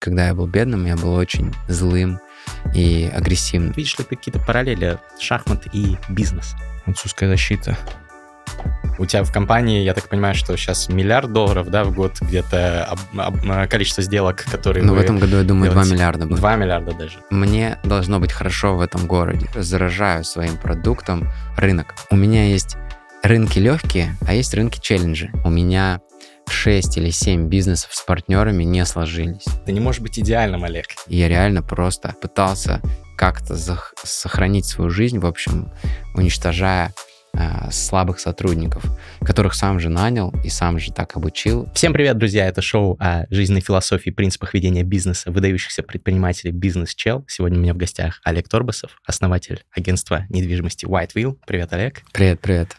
Когда я был бедным, я был очень злым и агрессивным. Видишь ли ты какие-то параллели шахмат и бизнес? Французская защита. У тебя в компании, я так понимаю, что сейчас миллиард долларов, да, в год где-то об, об, количество сделок, которые Ну, в этом году, я думаю, делаете. 2 миллиарда будет. 2 миллиарда даже. Мне должно быть хорошо в этом городе. Заражаю своим продуктом рынок. У меня есть рынки легкие, а есть рынки челленджи. У меня 6 или 7 бизнесов с партнерами не сложились. Ты не можешь быть идеальным, Олег. Я реально просто пытался как-то сохранить свою жизнь, в общем, уничтожая э, слабых сотрудников, которых сам же нанял и сам же так обучил. Всем привет, друзья! Это шоу о жизненной философии и принципах ведения бизнеса выдающихся предпринимателей «Бизнес Чел». Сегодня у меня в гостях Олег Торбасов, основатель агентства недвижимости White Wheel. Привет, Олег. Привет, привет.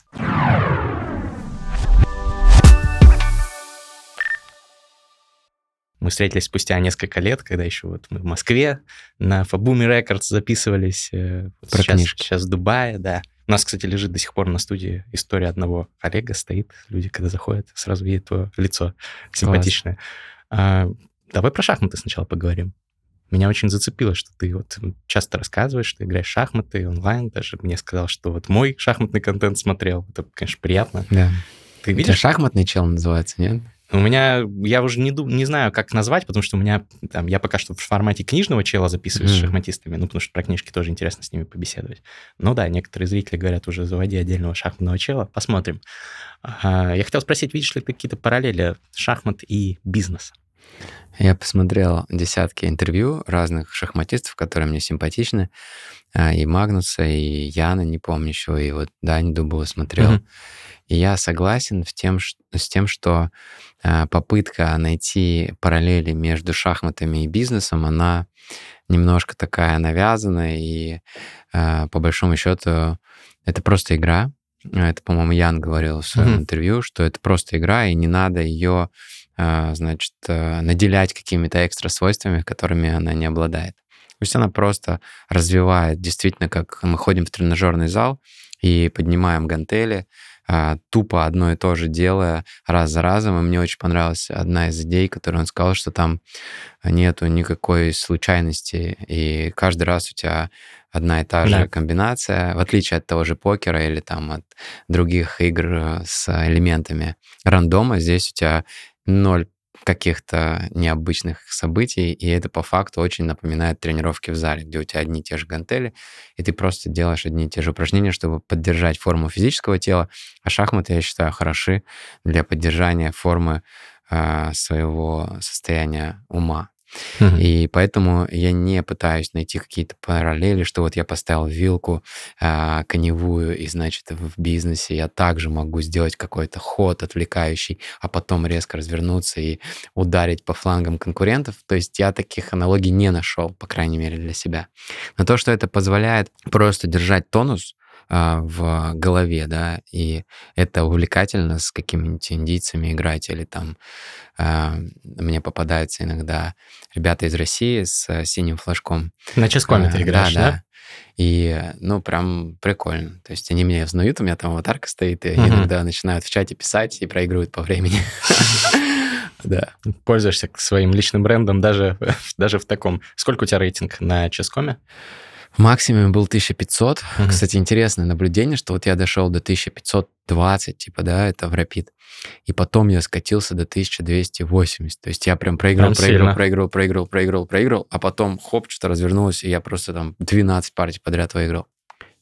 Мы встретились спустя несколько лет, когда еще вот мы в Москве на Фабуми Records записывались. Э, Про сейчас, книжки. Сейчас в Дубае, да. У нас, кстати, лежит до сих пор на студии история одного Олега, стоит. Люди, когда заходят, сразу видят твое лицо симпатичное. А, давай про шахматы сначала поговорим. Меня очень зацепило, что ты вот часто рассказываешь, что играешь в шахматы онлайн. Даже мне сказал, что вот мой шахматный контент смотрел. Это, конечно, приятно. Да. Ты видишь? шахматный чел называется, нет? У меня, я уже не, не знаю, как назвать, потому что у меня, там, я пока что в формате книжного чела записываюсь mm. с шахматистами, ну, потому что про книжки тоже интересно с ними побеседовать. Ну да, некоторые зрители говорят, уже заводи отдельного шахматного чела, посмотрим. А, я хотел спросить, видишь ли ты какие-то параллели шахмат и бизнес? Я посмотрел десятки интервью разных шахматистов, которые мне симпатичны, а, и Магнуса, и Яна, не помню еще, и вот Дани Дубова смотрел. Mm-hmm. И я согласен в тем, с тем, что э, попытка найти параллели между шахматами и бизнесом, она немножко такая навязанная, и э, по большому счету это просто игра. Это, по-моему, Ян говорил в своем mm-hmm. интервью, что это просто игра, и не надо ее, э, значит, наделять какими-то экстра свойствами, которыми она не обладает. То есть она просто развивает, действительно, как мы ходим в тренажерный зал и поднимаем гантели, а, тупо одно и то же делая раз за разом. И мне очень понравилась одна из идей, которую он сказал, что там нету никакой случайности, и каждый раз у тебя одна и та же да. комбинация, в отличие от того же покера или там от других игр с элементами рандома, здесь у тебя ноль каких-то необычных событий, и это по факту очень напоминает тренировки в зале, где у тебя одни и те же гантели, и ты просто делаешь одни и те же упражнения, чтобы поддержать форму физического тела, а шахматы, я считаю, хороши для поддержания формы э, своего состояния ума. И поэтому я не пытаюсь найти какие-то параллели, что вот я поставил вилку а, коневую, и, значит, в бизнесе я также могу сделать какой-то ход отвлекающий, а потом резко развернуться и ударить по флангам конкурентов. То есть я таких аналогий не нашел, по крайней мере, для себя. Но то, что это позволяет просто держать тонус, а, в голове, да, и это увлекательно с какими-нибудь индийцами играть, или там а, мне попадаются иногда ребята из России с синим флажком. На ческоме ты играешь, да? да? И, ну, прям прикольно. То есть они меня узнают, у меня там аватарка стоит, и угу. иногда начинают в чате писать и проигрывают по времени. Да. Пользуешься своим личным брендом даже, даже в таком. Сколько у тебя рейтинг на Ческоме? Максимум был 1500. Mm-hmm. Кстати, интересное наблюдение, что вот я дошел до 1520, типа, да, это в Rapid. И потом я скатился до 1280. То есть я прям проиграл, прям проиграл, проиграл, проиграл, проиграл, проиграл, а потом хоп, что-то развернулось, и я просто там 12 партий подряд выиграл.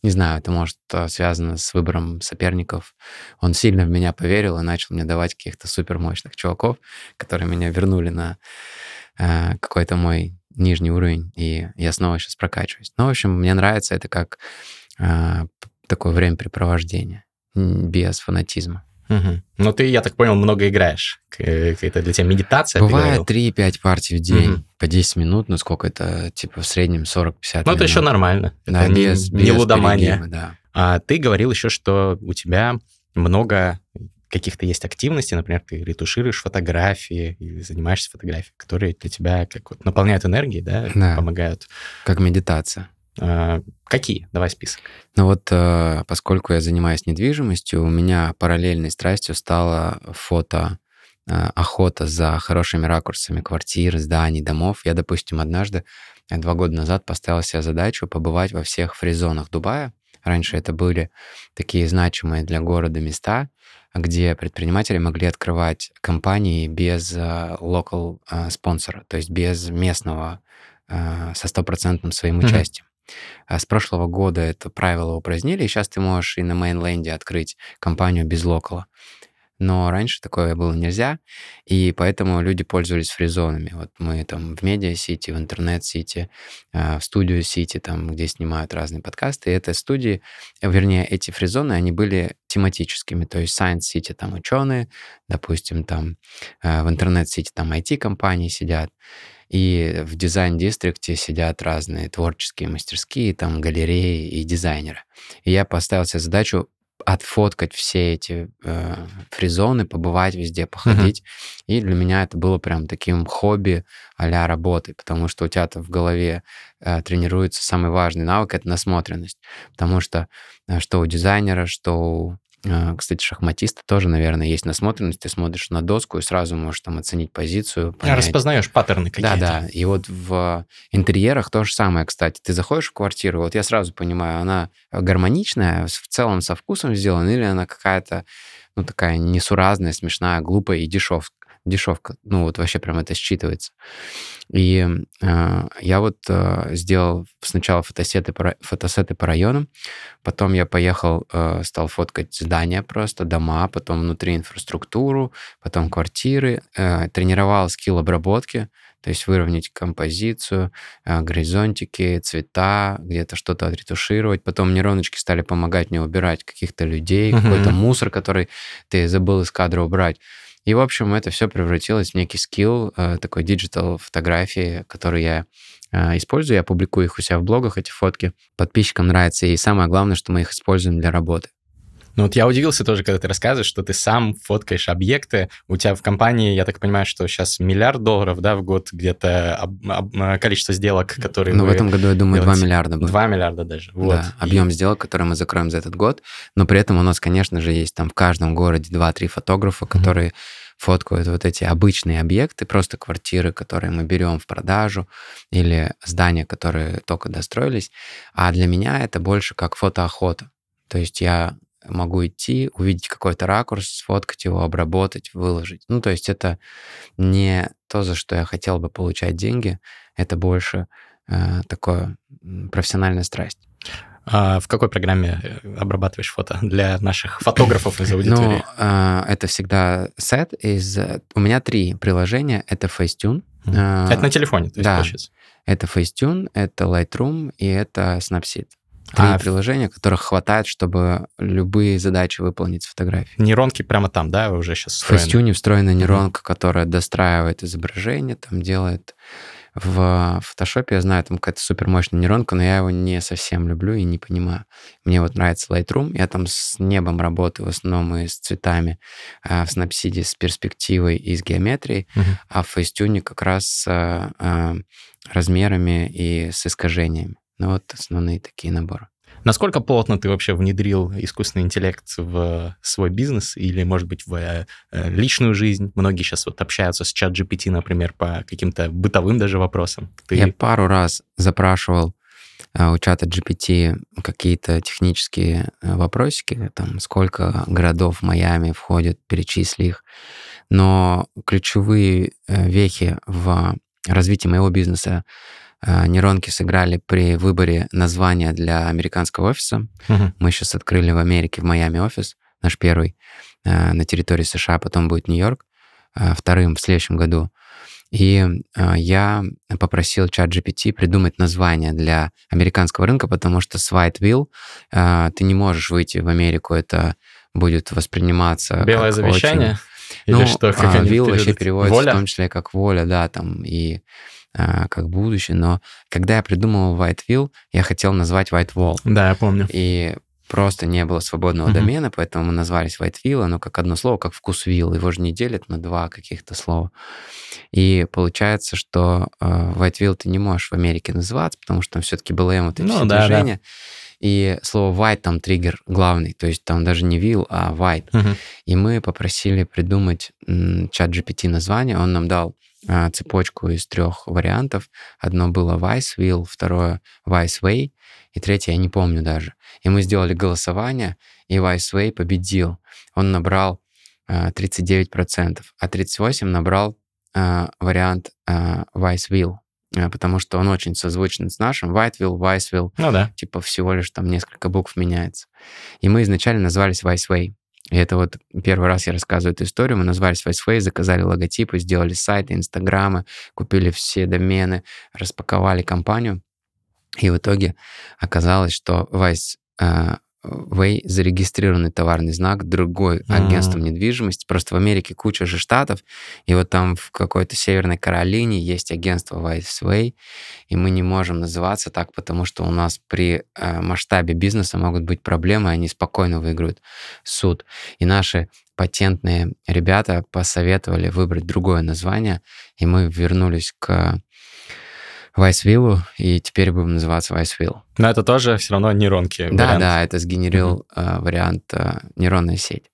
Не знаю, это может э, связано с выбором соперников. Он сильно в меня поверил и начал мне давать каких-то супермощных чуваков, которые меня вернули на э, какой-то мой нижний уровень, и я снова сейчас прокачиваюсь. Ну, в общем, мне нравится это как э, такое времяпрепровождение без фанатизма. Угу. Ну, ты, я так понял, много играешь. Это для тебя медитация? Бывает 3-5 партий в день угу. по 10 минут, ну сколько это, типа, в среднем 40-50 минут. Ну, это еще нормально. Да, это без, не, без не лудомания. да. А ты говорил еще, что у тебя много каких-то есть активности, например, ты ретушируешь фотографии или занимаешься фотографией, которые для тебя как вот наполняют энергией, да, да. помогают. Как медитация. А, какие? Давай список. Ну вот, э, поскольку я занимаюсь недвижимостью, у меня параллельной страстью стало фото охота за хорошими ракурсами квартир, зданий, домов. Я, допустим, однажды, два года назад, поставил себе задачу побывать во всех фризонах Дубая. Раньше это были такие значимые для города места, где предприниматели могли открывать компании без local спонсора, то есть без местного со стопроцентным своим участием. А с прошлого года это правило упразднили, и сейчас ты можешь и на mainland е открыть компанию без local а. Но раньше такое было нельзя, и поэтому люди пользовались free zone ами. Вот мы там в Медиа-Сити, в Интернет-Сити, а, в Студио-Сити, там, где снимают разные подкасты. И это студии, вернее, эти фризоны, они были тематическими. То есть Science-Сити там ученые, допустим, там а, в Интернет-Сити там IT-компании сидят. И в дизайн-дистрикте сидят разные творческие мастерские, там галереи и дизайнеры. И я поставил себе задачу отфоткать все эти э, фризоны, побывать везде, походить. Uh-huh. И для меня это было прям таким хобби а работы, потому что у тебя-то в голове э, тренируется самый важный навык — это насмотренность. Потому что э, что у дизайнера, что у кстати, шахматиста тоже, наверное, есть насмотренность. Ты смотришь на доску и сразу можешь там оценить позицию. А, понять. Распознаешь паттерны какие-то. Да, да. И вот в интерьерах то же самое, кстати. Ты заходишь в квартиру, вот я сразу понимаю, она гармоничная, в целом со вкусом сделана, или она какая-то, ну, такая несуразная, смешная, глупая и дешев, дешевка. Ну, вот вообще прям это считывается. И э, я вот э, сделал сначала фотосеты по, фотосеты по районам, потом я поехал, э, стал фоткать здания просто, дома, потом внутри инфраструктуру, потом квартиры, э, тренировал скилл обработки, то есть выровнять композицию, э, горизонтики, цвета, где-то что-то отретушировать. Потом нейроночки стали помогать мне убирать каких-то людей, uh-huh. какой-то мусор, который ты забыл из кадра убрать. И, в общем, это все превратилось в некий скилл э, такой digital фотографии, который я э, использую. Я публикую их у себя в блогах, эти фотки. Подписчикам нравится. И самое главное, что мы их используем для работы. Ну вот я удивился тоже, когда ты рассказываешь, что ты сам фоткаешь объекты. У тебя в компании, я так понимаю, что сейчас миллиард долларов, да, в год где-то об, об, э, количество сделок, которые Ну, в этом году, я думаю, делаете. 2 миллиарда будет. 2 миллиарда даже, вот. Да, объем и... сделок, который мы закроем за этот год. Но при этом у нас, конечно же, есть там в каждом городе 2-3 фотографа, которые mm-hmm фоткают вот эти обычные объекты, просто квартиры, которые мы берем в продажу, или здания, которые только достроились. А для меня это больше как фотоохота. То есть я могу идти, увидеть какой-то ракурс, сфоткать его, обработать, выложить. Ну, то есть это не то, за что я хотел бы получать деньги, это больше э, такое профессиональная страсть. А в какой программе э, обрабатываешь фото для наших фотографов из аудитории? Ну, это всегда сет из... У меня три приложения. Это Facetune. Это на телефоне, то есть, да. получается? Это Facetune, это Lightroom и это Snapseed. Три а приложения, которых хватает, чтобы любые задачи выполнить с фотографией. Нейронки прямо там, да, уже сейчас встроены? В Facetune встроена нейронка, mm-hmm. которая достраивает изображение, там делает в фотошопе я знаю, там какая-то супермощная нейронка, но я его не совсем люблю и не понимаю. Мне вот нравится Lightroom, я там с небом работаю в основном и с цветами, а в Snapseed с перспективой и с геометрией, uh-huh. а в Facetune как раз с а, размерами и с искажениями. Ну вот основные такие наборы. Насколько плотно ты вообще внедрил искусственный интеллект в свой бизнес или, может быть, в э, личную жизнь? Многие сейчас вот общаются с чат GPT, например, по каким-то бытовым даже вопросам. Ты... Я пару раз запрашивал э, у чата GPT какие-то технические э, вопросики, там, сколько городов в Майами входит, перечисли их. Но ключевые вехи в развитии моего бизнеса нейронки сыграли при выборе названия для американского офиса. Uh-huh. Мы сейчас открыли в Америке, в Майами офис, наш первый, а, на территории США, потом будет Нью-Йорк, а, вторым в следующем году. И я попросил чат GPT придумать название для американского рынка, потому что с Whiteville ты не можешь выйти в Америку, это будет восприниматься Белое завещание? Очень... Или ну, что? Как а, Will вообще переводится воля? в том числе как воля, да, там, и а, как будущее, но когда я придумывал Whiteville, я хотел назвать White Wall. Да, я помню. И просто не было свободного uh-huh. домена, поэтому мы назвались Whiteville, оно как одно слово, как вкусвилл, его же не делят на два каких-то слова. И получается, что э, Whiteville ты не можешь в Америке называться, потому что там все-таки БЛМ, вот эти ну, все да, движения. Да. и слово white там триггер главный, то есть там даже не will, а white. Мгм. И мы попросили придумать чат GPT название, он нам дал цепочку из трех вариантов. Одно было Vice Will, второе Vice Way, и третье я не помню даже. И мы сделали голосование, и Vice Way победил. Он набрал а, 39%, а 38% набрал а, вариант а, Vice Will, а, потому что он очень созвучен с нашим. Whiteville, Viceville, Ну да. типа всего лишь там несколько букв меняется. И мы изначально назвались Viceway. И это вот первый раз я рассказываю эту историю. Мы назвались Viceway, заказали логотипы, сделали сайты, инстаграмы, купили все домены, распаковали компанию. И в итоге оказалось, что Vice Way зарегистрированный товарный знак, другой М. агентством недвижимости. Просто в Америке куча же штатов, и вот там в какой-то Северной Каролине есть агентство Vice Way, и мы не можем называться так, потому что у нас при э, масштабе бизнеса могут быть проблемы, они спокойно выиграют суд. И наши патентные ребята посоветовали выбрать другое название, и мы вернулись к Вайсвиллу, и теперь будем называться Вайсвилл. Но это тоже все равно нейронки. Да, вариант. да, это сгенерил э, вариант э, нейронная сеть.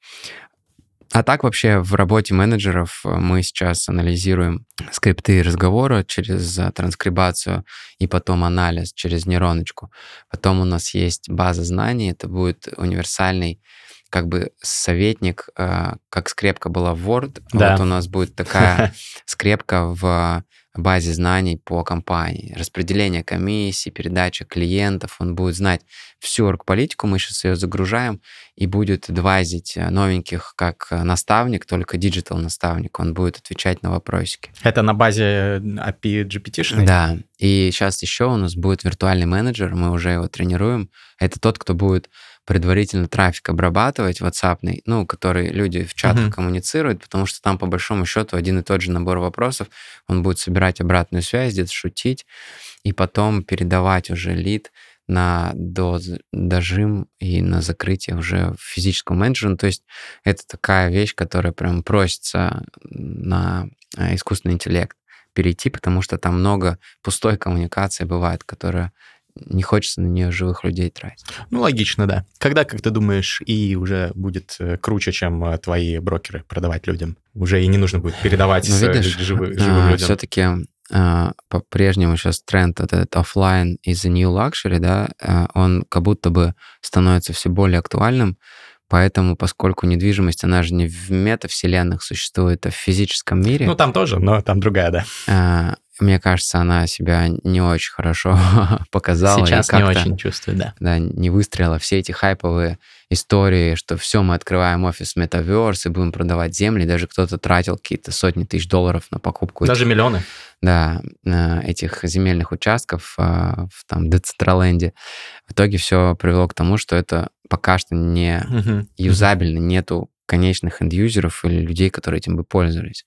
А так вообще в работе менеджеров мы сейчас анализируем скрипты разговора через э, транскрибацию и потом анализ через нейроночку. Потом у нас есть база знаний, это будет универсальный как бы советник, э, как скрепка была в Word, Да. вот у нас будет такая скрепка в базе знаний по компании. Распределение комиссий, передача клиентов, он будет знать всю оргполитику, мы сейчас ее загружаем, и будет advise ить э, новеньких как э, наставник, только digital наставник, он будет отвечать на вопросики. Это на базе API GPT-шной? Да, и сейчас еще у нас будет виртуальный менеджер, мы уже его тренируем. Это тот, кто будет предварительно трафик обрабатывать WhatsApp, ну, который люди в чатах Мгм. коммуницируют, потому что там, по большому счету, один и тот же набор вопросов, он будет собирать обратную связь, где-то шутить, и потом передавать уже лид на доз- дожим и на закрытие уже физического менеджера. Ну, То есть это такая вещь, которая прям просится на э, искусственный интеллект перейти, потому что там много пустой коммуникации бывает, которая не хочется на нее живых людей тратить. Ну, логично, да. Когда, как ты думаешь, и уже будет э, круче, чем э, твои брокеры продавать людям? Уже и не нужно будет передавать Ну, э, видишь, живы- живым людям. все-таки по-прежнему сейчас тренд вот этот оффлайн is the new luxury, да, а, он как будто бы становится все более актуальным, поэтому, поскольку недвижимость, она же не в метавселенных существует, а в физическом мире, Ну, там тоже, но там другая, да. А, мне кажется, она себя не очень хорошо показала. Сейчас не очень чувствую, да. да, не выстрела все эти хайповые истории, что все, мы открываем офис Metaverse и будем продавать земли, даже кто-то тратил какие-то сотни тысяч долларов на покупку Даже миллионы. да, этих земельных участков э, в там Децентраленде. В итоге все привело к тому, что это пока что не юзабельно, нету конечных энд-юзеров или людей, которые этим бы пользовались.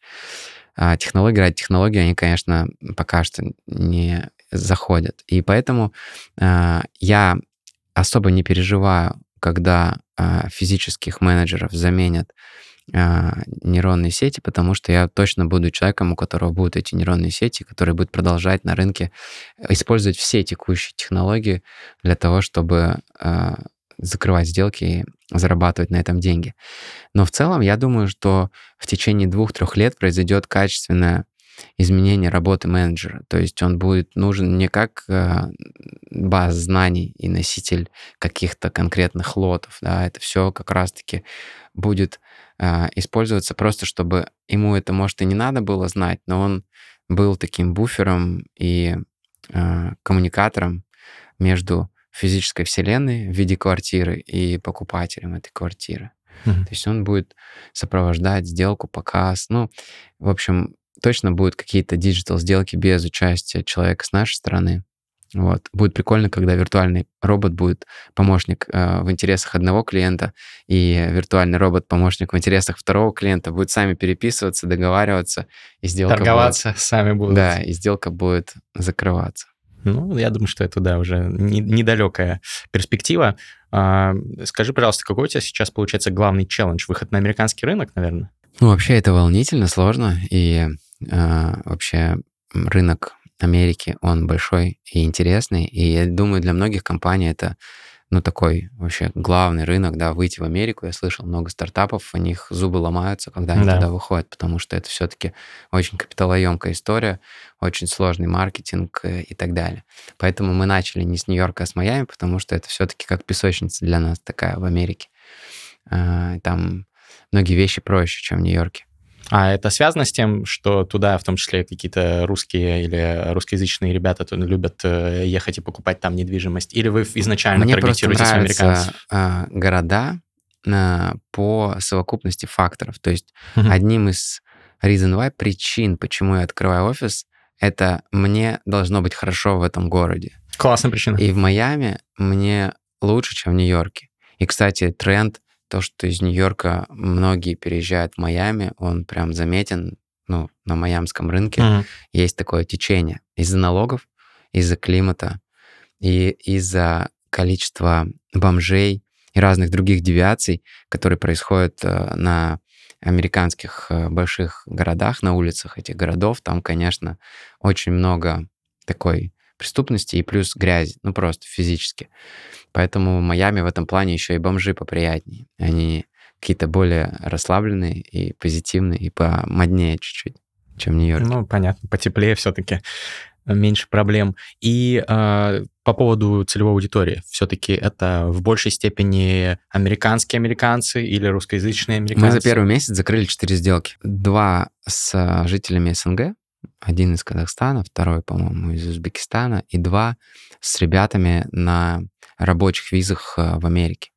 А технологии ради технологии, они, конечно, пока что не заходят. И поэтому а, я особо не переживаю, когда а, физических менеджеров заменят а, нейронные сети, потому что я точно буду человеком, у которого будут эти нейронные сети, который будет продолжать на рынке использовать все текущие технологии для того, чтобы а, закрывать сделки и зарабатывать на этом деньги. Но в целом я думаю, что в течение двух-трех лет произойдет качественное изменение работы менеджера. То есть он будет нужен не как э, база знаний и носитель каких-то конкретных лотов. Да, это все как раз-таки будет э, использоваться просто, чтобы ему это, может, и не надо было знать, но он был таким буфером и э, коммуникатором между физической вселенной в виде квартиры и покупателем этой квартиры. Мгм. То есть он будет сопровождать сделку, показ. Ну, в общем, точно будут какие-то digital сделки без участия человека с нашей стороны. Вот. Будет прикольно, когда виртуальный робот будет помощник э, в интересах одного клиента, и виртуальный робот помощник в интересах второго клиента будет сами переписываться, договариваться, и сделка Торговаться сами будет, будут. да, и сделка будет закрываться. Ну, я думаю, что это, да, уже не- недалекая перспектива. А, скажи, пожалуйста, какой у тебя сейчас получается главный челлендж? Выход на американский рынок, наверное? Ну, вообще это волнительно, сложно, и э, вообще рынок Америки, он большой и интересный, и я думаю, для многих компаний это ну, такой вообще главный рынок, да, выйти в Америку. Я слышал много стартапов, у них зубы ломаются, когда они да. туда выходят, потому что это все-таки очень капиталоемкая история, очень сложный маркетинг э, и так далее. Поэтому мы начали не с Нью-Йорка, а с Майами, потому что это все-таки как песочница для нас такая в Америке. А, там многие вещи проще, чем в Нью-Йорке. А это связано с тем, что туда в том числе какие-то русские или русскоязычные ребята любят э, ехать и покупать там недвижимость? Или вы изначально Мне таргетируетесь просто американцев? А, города а, по совокупности факторов. То есть uh-huh. одним из reason why, причин, почему я открываю офис, это мне должно быть хорошо в этом городе. Классная причина. И в Майами мне лучше, чем в Нью-Йорке. И, кстати, тренд то, что из Нью-Йорка многие переезжают в Майами, он прям заметен, ну, на майамском рынке mm-hmm. есть такое течение из-за налогов, из-за климата и из-за количества бомжей и разных других девиаций, которые происходят э, на американских э, больших городах, на улицах этих городов. Там, конечно, очень много такой преступности и плюс грязи, ну просто физически. Поэтому в Майами в этом плане еще и бомжи поприятнее. Они какие-то более расслабленные и позитивные, и помоднее чуть-чуть, чем Нью-Йорк. Ну, понятно, потеплее все-таки меньше проблем. И э, по поводу целевой аудитории, все-таки это в большей степени американские американцы или русскоязычные американцы? Мы за первый месяц закрыли четыре сделки. Два с жителями СНГ, один из Казахстана, второй, по-моему, из Узбекистана, и два с ребятами на рабочих визах э, в Америке.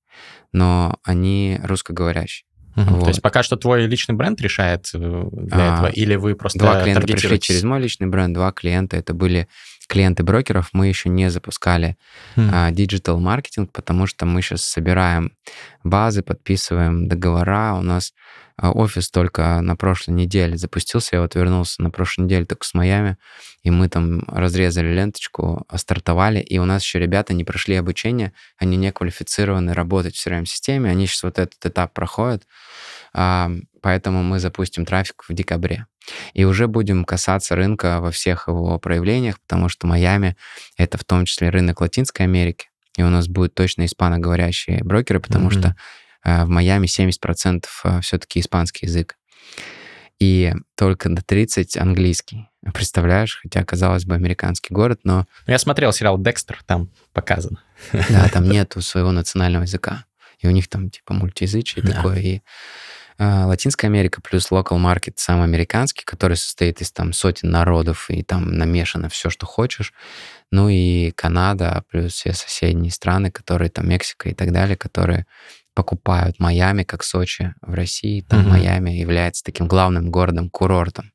Но они русскоговорящие. Угу. Вот. То есть пока что твой личный бренд решает э, для а, этого, или вы просто Два клиента пришли через мой личный бренд, два клиента это были клиенты брокеров. Мы еще не запускали digital мм. маркетинг, потому что мы сейчас собираем базы, подписываем договора. У нас а, офис только на прошлой неделе запустился. Я вот вернулся на прошлой неделе только с Майами, и мы там разрезали ленточку, стартовали, и у нас еще ребята не прошли обучение, они не квалифицированы работать в CRM-системе, они сейчас вот этот этап проходят, а, поэтому мы запустим трафик в декабре. И уже будем касаться рынка во всех его проявлениях, потому что Майами — это в том числе рынок Латинской Америки, и у нас будут точно испаноговорящие брокеры, потому mm-hmm. что в Майами 70% э, все-таки испанский язык. И только до 30 английский. Представляешь? Хотя, казалось бы, американский город, но... Я смотрел сериал «Декстер», там показано. Да, там нету своего национального языка. И у них там типа мультиязычие да. такое. И э, Латинская Америка плюс local market сам американский, который состоит из там сотен народов, и там намешано все, что хочешь. Ну и Канада плюс все соседние страны, которые там Мексика и так далее, которые покупают Майами, как Сочи в России. Там угу. Майами является таким главным городом-курортом.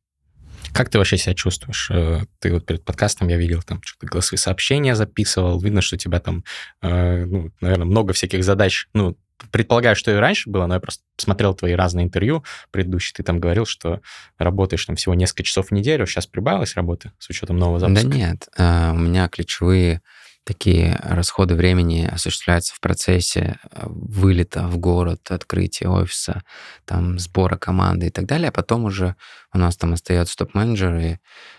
Как ты вообще себя чувствуешь? Э, ты вот перед подкастом я видел, там что-то голосовые сообщения записывал, видно, что у тебя там, э, ну, наверное, много всяких задач. Ну, предполагаю, что и раньше было, но я просто смотрел твои разные интервью предыдущие, ты там говорил, что работаешь там всего несколько часов в неделю, сейчас прибавилась работа с учетом нового запуска? Да нет, э, у меня ключевые такие расходы времени осуществляются в процессе э, вылета в город, открытия офиса, там сбора команды и так далее, а потом уже у нас там остается топ-менеджер, и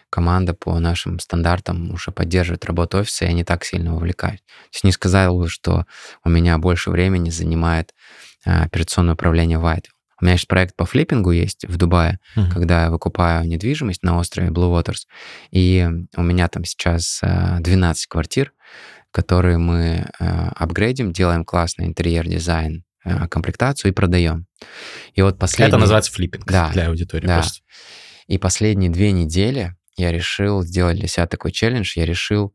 команда по нашим стандартам уже поддерживает работу офиса, и не так сильно вовлекаюсь. То есть не сказал бы, что у меня больше времени занимает э, операционное управление White. У меня есть проект по флиппингу есть в Дубае, uh-huh. когда я выкупаю недвижимость на острове Blue Waters. И у меня там сейчас 12 э, квартир, которые мы э, апгрейдим, делаем классный интерьер-дизайн, э, комплектацию и продаем. И вот последний... Это называется флиппинг да, для аудитории. Да. Просто. И последние две недели я решил сделать для себя такой челлендж. Я решил,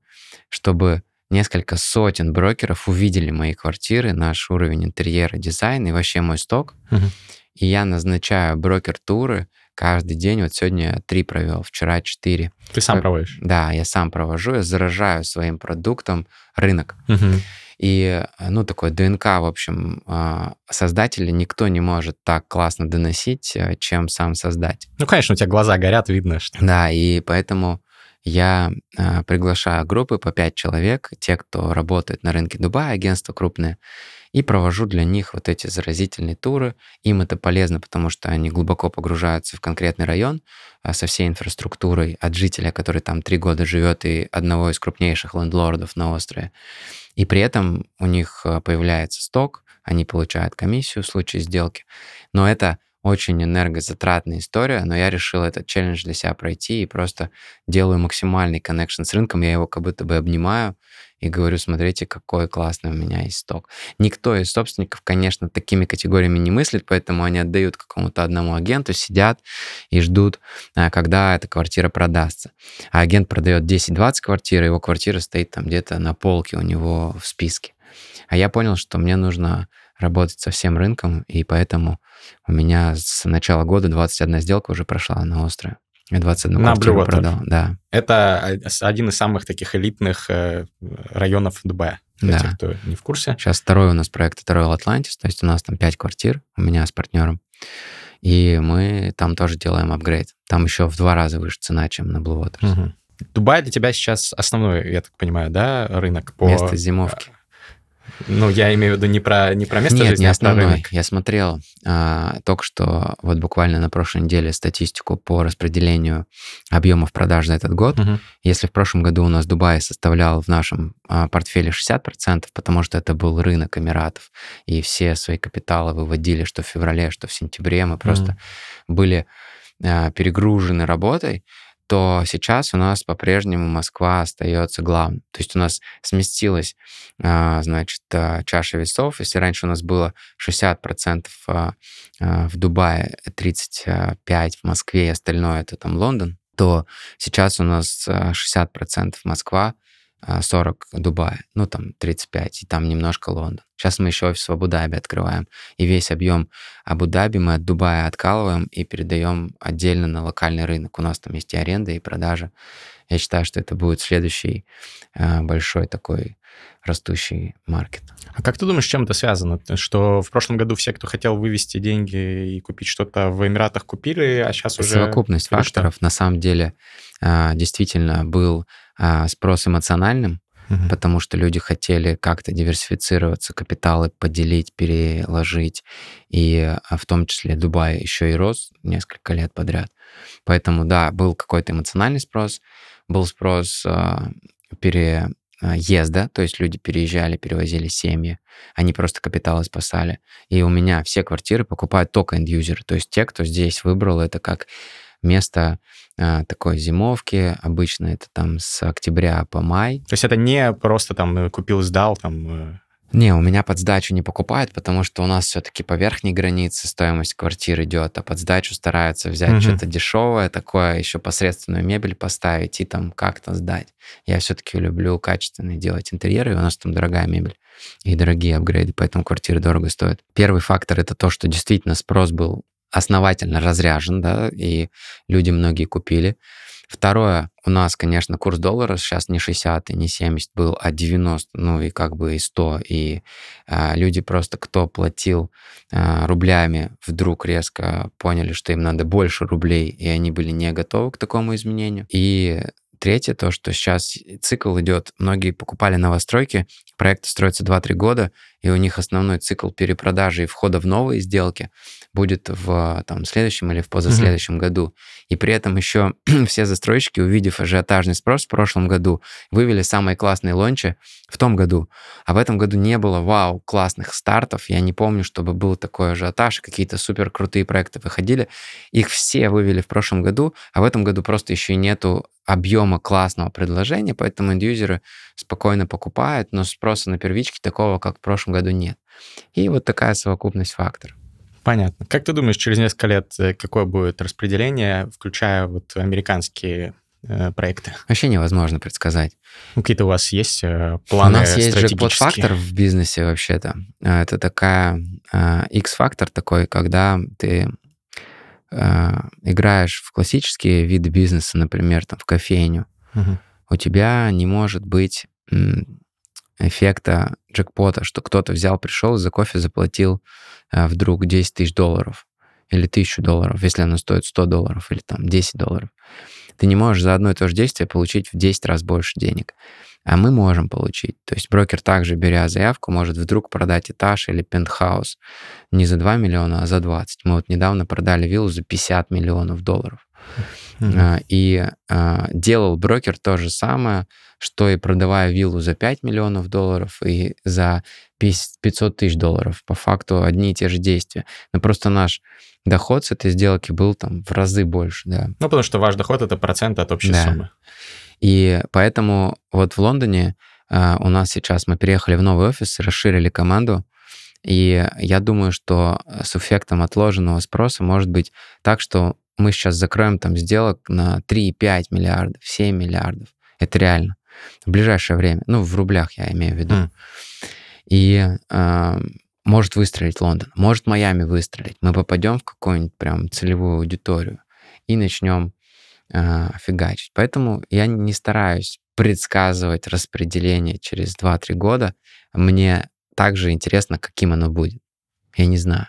чтобы несколько сотен брокеров увидели мои квартиры, наш уровень интерьера, дизайна и вообще мой сток. Uh-huh. И я назначаю брокер-туры каждый день. Вот сегодня три провел, вчера четыре. Ты сам проводишь? Да, я сам провожу, я заражаю своим продуктом рынок. Угу. И, ну, такой ДНК, в общем, а, создателя никто не может так классно доносить, э, чем сам создатель. Ну, конечно, у тебя глаза горят, видно, что... Да, и поэтому я приглашаю группы по пять человек, те, кто работает на рынке Дубая, агентства крупные, и провожу для них вот эти заразительные туры. Им это полезно, потому что они глубоко погружаются в конкретный район а, со всей инфраструктурой от жителя, который там три года живет и одного из крупнейших лендлордов на острове. И при этом у них э, появляется сток, они получают комиссию в случае сделки. Но это очень энергозатратная история, но я решил этот челлендж для себя пройти и просто делаю максимальный коннекшн с рынком, я его как будто бы обнимаю и говорю, смотрите, какой классный у меня есть сток. Никто из собственников, конечно, такими категориями не мыслит, поэтому они отдают какому-то одному агенту, сидят и ждут, а, когда эта квартира продастся. А агент продает 10-20 квартир, его квартира стоит там где-то на полке у него в списке. А я понял, что мне нужно работать со всем рынком, и поэтому у меня с начала года 21 сделка уже прошла на острове. Я 21 на квартиру продал, да. Это один из самых таких элитных э, районов Дубая. Для да. тех, кто не в курсе. Сейчас второй у нас проект, это Royal Atlantis, то есть у нас там 5 квартир, у меня с партнером. И мы там тоже делаем апгрейд. Там еще в два раза выше цена, чем на Blue Waters. Угу. Дубай для тебя сейчас основной, я так понимаю, да, рынок по... Место зимовки. Ну, я имею в виду не про, не про место Нет, жизни, не а основной. про рынок. Я смотрел а, только что вот буквально на прошлой неделе статистику по распределению объемов продаж за этот год. Мгм. Если в прошлом году у нас Дубай составлял в нашем а, портфеле 60%, потому что это был рынок Эмиратов, и все свои капиталы выводили что в феврале, что в сентябре, мы просто были а, перегружены работой, то сейчас у нас по-прежнему Москва остается главным. То есть у нас сместилась, а, значит, а, чаша весов. Если раньше у нас было 60% а, а, в Дубае, 35% в Москве и остальное это там Лондон, то сейчас у нас а, 60% Москва, а, 40 Дубая, ну там 35, и там немножко Лондон. Сейчас мы еще офис в Абу-Даби открываем, и весь объем Абу-Даби мы от Дубая откалываем и передаем отдельно на локальный рынок. У нас там есть и аренда, и продажа. Я считаю, что это будет следующий а, большой такой растущий маркет. А как ты думаешь, с чем это связано? Что в прошлом году все, кто хотел вывести деньги и купить что-то в Эмиратах, купили, а сейчас уже... Совокупность Или что? факторов на самом деле а, действительно был а, спрос эмоциональным, Мгм. потому что люди хотели как-то диверсифицироваться, капиталы поделить, переложить. И а, в том числе Дубай еще и рос несколько лет подряд. Поэтому, да, был какой-то эмоциональный спрос, был спрос а, переезда, то есть люди переезжали, перевозили семьи, они просто капиталы спасали. И у меня все квартиры покупают только end-юзеры, то есть те, кто здесь выбрал это как место а, такой зимовки. Обычно это там с октября по май. То есть это не просто там э, купил, сдал, там... Не, у меня под сдачу не покупают, потому что у нас все-таки по верхней границе стоимость квартир идет, а под сдачу стараются взять Мгм. что-то дешевое, такое еще посредственную мебель поставить и там как-то сдать. Я все-таки люблю качественно делать интерьеры, и у нас там дорогая мебель и дорогие апгрейды, поэтому квартиры дорого стоят. Первый фактор это то, что действительно спрос был основательно разряжен, да, и люди многие купили. Второе, у нас, конечно, курс доллара сейчас не 60 и не 70 был, а 90, ну и как бы и 100. И а, люди просто, кто платил а, рублями, вдруг резко поняли, что им надо больше рублей, и они были не готовы к такому изменению. И третье, то, что сейчас цикл идет, многие покупали новостройки, проекты строятся 2-3 года, и у них основной цикл перепродажи и входа в новые сделки будет в там, следующем или в позаследующем году. И при этом еще все застройщики, увидев ажиотажный спрос в прошлом году, вывели самые классные лончи в том году. А в этом году не было, вау, классных стартов. Я не помню, чтобы был такой ажиотаж, какие-то супер крутые проекты выходили. Их все вывели в прошлом году, а в этом году просто еще и нету объема классного предложения, поэтому индюзеры спокойно покупают, но спроса на первичке такого, как в прошлом году, нет. И вот такая совокупность факторов. Понятно. Как ты думаешь, через несколько лет э, какое будет распределение, включая вот американские э, проекты? Вообще невозможно предсказать. Ну, Какие-то у вас есть э, планы У нас есть джекпот-фактор в бизнесе вообще-то. А, Это такая а, X-фактор такой, когда ты а, играешь в классические виды бизнеса, например, там, в кофейню, Мгм. у тебя не может быть м, эффекта джекпота, что кто-то взял, пришел, за кофе заплатил а, вдруг 10 тысяч долларов или тысячу долларов, если оно стоит 100 долларов или там 10 долларов. Ты не можешь за одно и то же действие получить в 10 раз больше денег. А мы можем получить. То есть брокер также, беря заявку, может вдруг продать этаж или пентхаус не за 2 миллиона, а за 20. Мы вот недавно продали виллу за 50 миллионов долларов. А, И а, делал брокер то же самое что и продавая виллу за 5 миллионов долларов и за 500 тысяч долларов. По факту одни и те же действия. Но просто наш доход с этой сделки был там в разы больше, да. Ну, потому что ваш доход — это процент от общей да. суммы. И поэтому вот в Лондоне uh, у нас сейчас мы переехали в новый офис, расширили команду, и я думаю, что с эффектом отложенного спроса может быть так, что мы сейчас закроем там сделок на 3,5 миллиардов, 7 миллиардов. Это реально. В ближайшее время. Ну, в рублях я имею в виду. Mm. И э, может выстрелить Лондон, может Майами выстрелить. Мы попадем в какую-нибудь прям целевую аудиторию и начнем э, фигачить. Поэтому я не стараюсь предсказывать распределение через 2-3 года. Мне также интересно, каким оно будет. Я не знаю.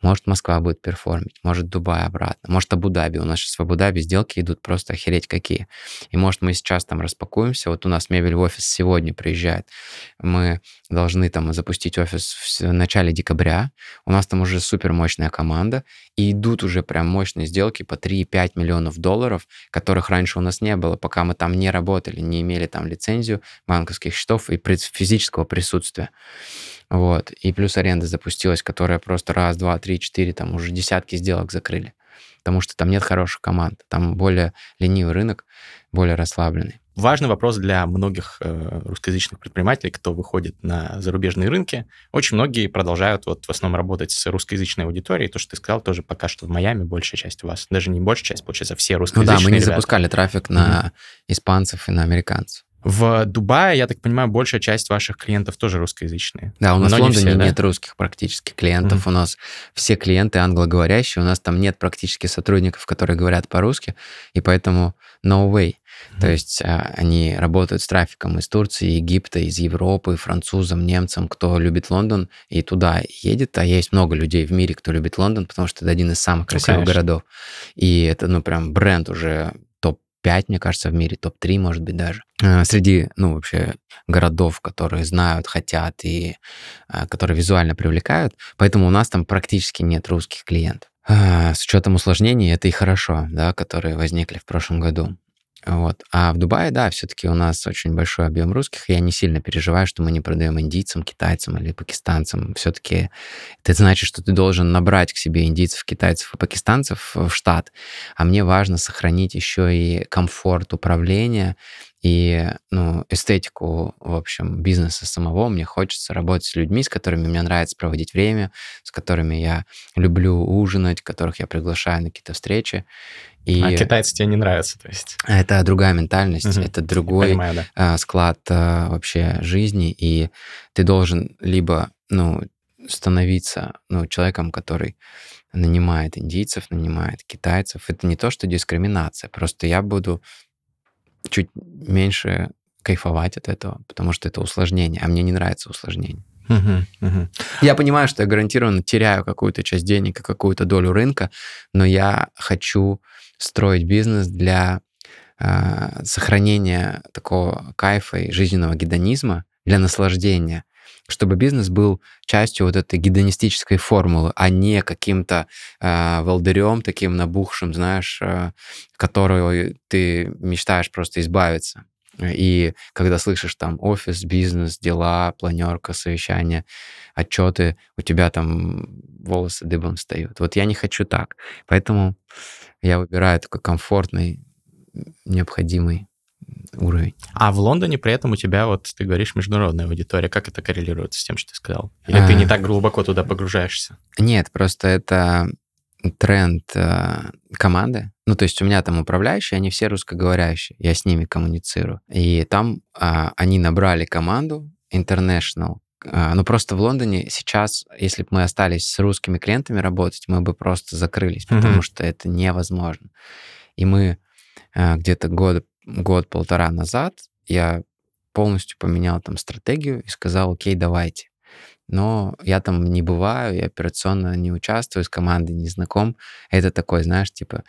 Может, Москва будет перформить, может, Дубай обратно, может, Абу-Даби. У нас сейчас в Абу-Даби сделки идут просто охереть какие. И может, мы сейчас там распакуемся. Вот у нас мебель в офис сегодня приезжает. Мы должны там запустить офис в начале декабря. У нас там уже супер мощная команда. И идут уже прям мощные сделки по 3-5 миллионов долларов, которых раньше у нас не было, пока мы там не работали, не имели там лицензию банковских счетов и физического присутствия. Вот. И плюс аренда запустилась, которая просто раз, два, три, четыре, там уже десятки сделок закрыли. Потому что там нет хороших команд. Там более ленивый рынок, более расслабленный. Важный вопрос для многих э, русскоязычных предпринимателей, кто выходит на зарубежные рынки. Очень многие продолжают вот в основном работать с русскоязычной аудиторией. То, что ты сказал, тоже пока что в Майами большая часть у вас. Даже не большая часть, получается, все русскоязычные Ну да, мы не ребята. запускали трафик на mm-hmm. испанцев и на американцев. В Дубае, я так понимаю, большая часть ваших клиентов тоже русскоязычные. Да, у нас Но в Лондоне все, да? нет русских практически клиентов. Mm-hmm. У нас все клиенты англоговорящие. У нас там нет практически сотрудников, которые говорят по-русски. И поэтому no way. Mm-hmm. То есть а, они работают с трафиком из Турции, Египта, из Европы, французам, немцам, кто любит Лондон и туда едет. А есть много людей в мире, кто любит Лондон, потому что это один из самых ну, красивых ну, городов. И это, ну, прям бренд уже 5, мне кажется, в мире, топ-3, может быть, даже. Э, среди, ну, вообще, городов, которые знают, хотят и э, которые визуально привлекают. Поэтому у нас там практически нет русских клиентов. Э, с учетом усложнений это и хорошо, да, которые возникли в прошлом году. Вот. А в Дубае, да, все-таки у нас очень большой объем русских. Я не сильно переживаю, что мы не продаем индийцам, китайцам или пакистанцам. Все-таки это значит, что ты должен набрать к себе индийцев, китайцев и пакистанцев в штат. А мне важно сохранить еще и комфорт управления и ну, эстетику, в общем, бизнеса самого. Мне хочется работать с людьми, с которыми мне нравится проводить время, с которыми я люблю ужинать, которых я приглашаю на какие-то встречи. И а китайцы тебе не нравятся, то есть? Это другая ментальность, угу. это другой Понимаю, да. А, склад а, вообще жизни, и ты должен либо, ну, становиться, ну, человеком, который нанимает индийцев, нанимает китайцев. Это не то, что дискриминация, просто я буду чуть меньше кайфовать от этого, потому что это усложнение, а мне не нравится усложнение. Uh-huh, uh-huh. Я понимаю, что я гарантированно теряю какую-то часть денег и какую-то долю рынка, но я хочу строить бизнес для э, сохранения такого кайфа и жизненного гедонизма, для наслаждения, чтобы бизнес был частью вот этой гедонистической формулы, а не каким-то э, волдырем таким набухшим, знаешь, э, которого ты мечтаешь просто избавиться. И когда слышишь там офис, бизнес, дела, планерка, совещание, отчеты, у тебя там волосы дыбом встают. Вот я не хочу так. Поэтому я выбираю такой комфортный, необходимый уровень. А в Лондоне при этом у тебя, вот ты говоришь, международная аудитория. Как это коррелируется с тем, что ты сказал? Или а... ты не так глубоко туда погружаешься? Нет, просто это тренд э, команды. Ну, то есть у меня там управляющие, они все русскоговорящие, я с ними коммуницирую. И там э, они набрали команду international. Э, ну, просто в Лондоне сейчас, если бы мы остались с русскими клиентами работать, мы бы просто закрылись, mm-hmm. потому что это невозможно. И мы э, где-то год, год-полтора назад я полностью поменял там стратегию и сказал, окей, давайте но я там не бываю, я операционно не участвую, с командой не знаком. Это такой, знаешь, типа,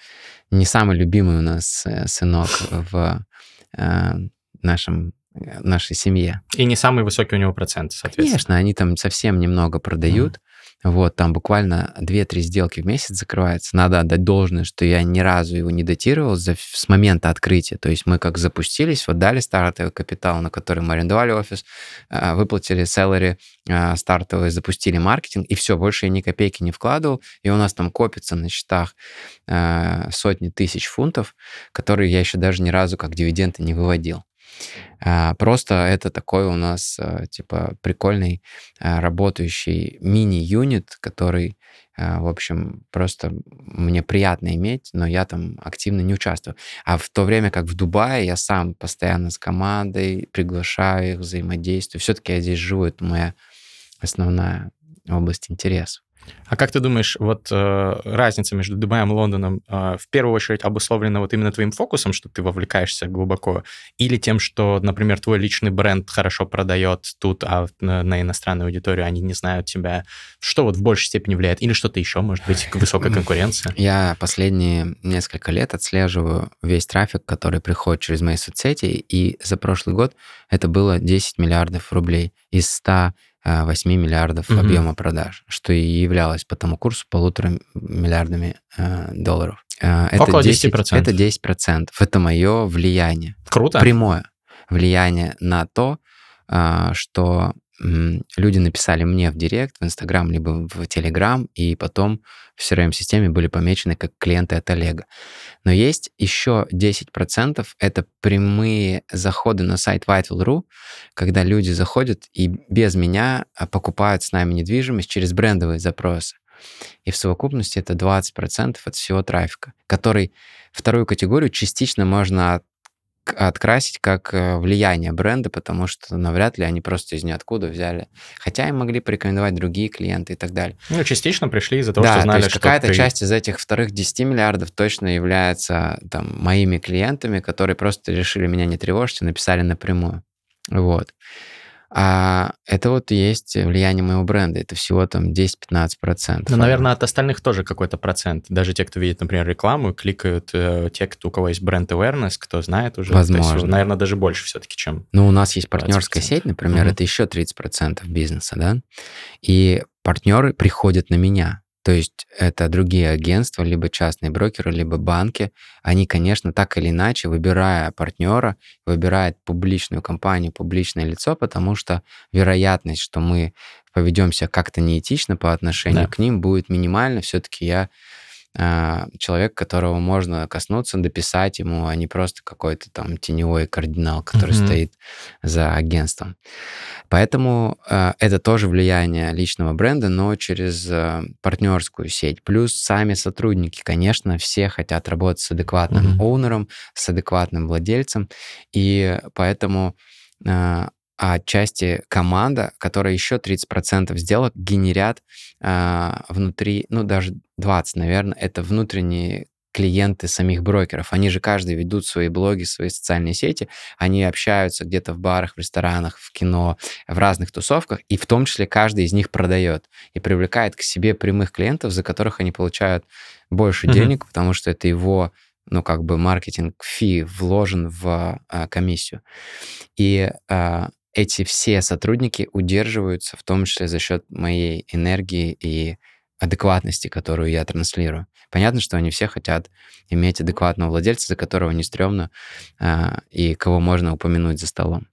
не самый любимый у нас э, сынок в э, нашем нашей семье. И не самый высокий у него процент, соответственно. Конечно, они там совсем немного продают, mm. Вот, там буквально 2-3 сделки в месяц закрывается. Надо отдать должное, что я ни разу его не датировал за, с момента открытия. То есть мы как запустились, вот дали стартовый капитал, на который мы арендовали офис, а, выплатили salary а, стартовый, запустили маркетинг, и все, больше я ни копейки не вкладывал, и у нас там копится на счетах а, сотни тысяч фунтов, которые я еще даже ни разу как дивиденды не выводил. А, просто это такой у нас а, типа прикольный а, работающий мини-юнит, который, в общем, просто мне приятно иметь, но я там активно не участвую. А в то время как в Дубае я сам постоянно с командой приглашаю их, взаимодействую. Все-таки я здесь живу, это моя основная область интересов. А как ты думаешь, вот э, разница между Дубаем и Лондоном э, в первую очередь обусловлена вот именно твоим фокусом, что ты вовлекаешься глубоко, или тем, что, например, твой личный бренд хорошо продает тут, а на, на иностранную аудиторию они не знают тебя? Что вот в большей степени влияет? Или что-то еще, может быть, высокая конкуренция? Я последние несколько лет отслеживаю весь трафик, который приходит через мои соцсети, и за прошлый год это было 10 миллиардов рублей из 100 8 миллиардов угу. объема продаж, что и являлось по тому курсу полутора миллиардами э, долларов. Э, это Около 10%. 10%. Это 10%. Это мое влияние. Круто. Прямое влияние на то, э, что люди написали мне в Директ, в Инстаграм, либо в Телеграм, и потом в CRM-системе были помечены как клиенты от Олега. Но есть еще 10%, это прямые заходы на сайт Vital.ru, когда люди заходят и без меня а, покупают с нами недвижимость через брендовые запросы. И в совокупности это 20% от всего трафика, который вторую категорию частично можно открасить как э, влияние бренда, потому что навряд ли они просто из ниоткуда взяли. Хотя им могли порекомендовать другие клиенты и так далее. Ну, частично пришли из-за того, да, что знали, то есть какая-то ты... часть из этих вторых 10 миллиардов точно является там моими клиентами, которые просто решили меня не тревожить и написали напрямую. Вот. А это вот есть влияние моего бренда. Это всего там 10-15%. Ну, наверное, от остальных тоже какой-то процент. Даже те, кто видит, например, рекламу, кликают э, те, кто, у кого есть бренд awareness, кто знает уже. Возможно. Есть, наверное, даже больше все-таки, чем Ну, у нас есть партнерская 20%. сеть, например, угу. это еще 30% бизнеса, да? И партнеры приходят на меня. То есть это другие агентства, либо частные брокеры, либо банки. Они, конечно, так или иначе, выбирая партнера, выбирают публичную компанию, публичное лицо, потому что вероятность, что мы поведемся как-то неэтично по отношению да. к ним, будет минимальна. Все-таки я человек, которого можно коснуться, дописать ему, а не просто какой-то там теневой кардинал, который mm-hmm. стоит за агентством. Поэтому э, это тоже влияние личного бренда, но через э, партнерскую сеть. Плюс сами сотрудники, конечно, все хотят работать с адекватным mm-hmm. оунером, с адекватным владельцем, и поэтому э, а отчасти команда, которая еще 30% сделок генерят а, внутри, ну даже 20, наверное, это внутренние клиенты самих брокеров. Они же каждый ведут свои блоги, свои социальные сети, они общаются где-то в барах, в ресторанах, в кино, в разных тусовках, и в том числе каждый из них продает и привлекает к себе прямых клиентов, за которых они получают больше mm-hmm. денег, потому что это его ну, как бы маркетинг фи вложен в а, комиссию. И а, эти все сотрудники удерживаются, в том числе за счет моей энергии и адекватности, которую я транслирую. Понятно, что они все хотят иметь адекватного владельца, за которого не стрёмно, а, и кого можно упомянуть за столом.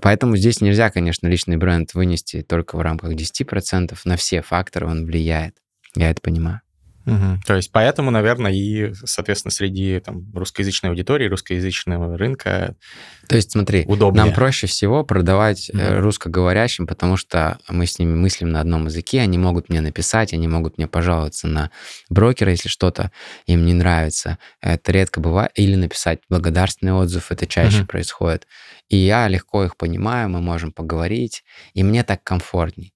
Поэтому здесь нельзя, конечно, личный бренд вынести только в рамках 10%. На все факторы он влияет. Я это понимаю. Угу. То есть поэтому, наверное, и, соответственно, среди там, русскоязычной аудитории, русскоязычного рынка То есть смотри, удобнее. нам проще всего продавать угу. русскоговорящим, потому что мы с ними мыслим на одном языке, они могут мне написать, они могут мне пожаловаться на брокера, если что-то им не нравится. Это редко бывает. Или написать благодарственный отзыв, это чаще угу. происходит. И я легко их понимаю, мы можем поговорить, и мне так комфортней.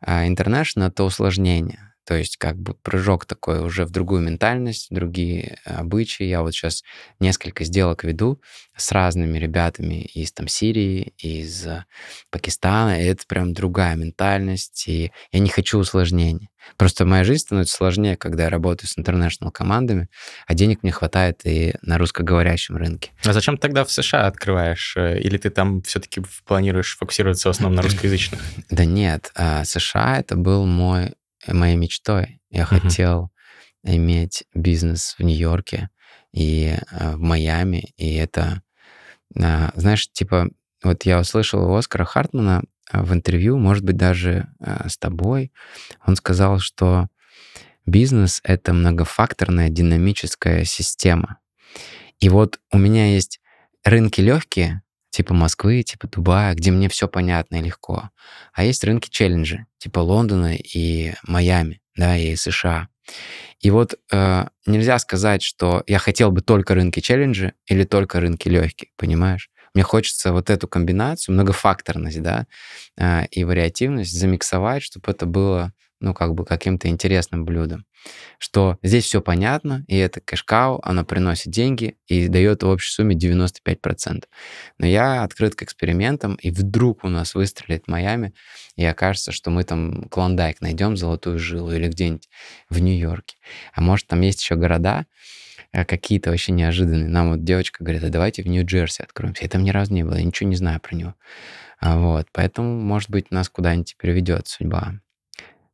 А International — это усложнение то есть как бы прыжок такой уже в другую ментальность, другие обычаи. Я вот сейчас несколько сделок веду с разными ребятами из там Сирии, из Пакистана, и это прям другая ментальность, и я не хочу усложнений. Просто моя жизнь становится сложнее, когда я работаю с интернешнл командами, а денег мне хватает и на русскоговорящем рынке. А зачем тогда в США открываешь? Э, или ты там все-таки планируешь фокусироваться в основном на русскоязычных? Да нет, США это был мой моей мечтой. Я Мгм. хотел иметь бизнес в Нью-Йорке и э, в Майами, и это, а, знаешь, типа, вот я услышал у Оскара Хартмана а, в интервью, может быть, даже а, с тобой, он сказал, что бизнес — это многофакторная динамическая система. И вот у меня есть рынки легкие, типа Москвы, типа Дубая, где мне все понятно и легко. А есть рынки челленджи, типа Лондона и Майами, да, и США. И вот э, нельзя сказать, что я хотел бы только рынки челленджи или только рынки легкие, понимаешь? Мне хочется вот эту комбинацию, многофакторность, да, э, и вариативность замиксовать, чтобы это было, ну, как бы каким-то интересным блюдом. Что здесь все понятно, и это кэшкау, она приносит деньги и дает в общей сумме 95%. Но я открыт к экспериментам, и вдруг у нас выстрелит Майами, и окажется, что мы там Клондайк найдем, золотую жилу, или где-нибудь в Нью-Йорке. А может, там есть еще города, э, какие-то вообще неожиданные. Нам вот девочка говорит, а давайте в Нью-Джерси откроемся. Я там ни разу не был, я ничего не знаю про него. А вот, поэтому, может быть, нас куда-нибудь переведет судьба.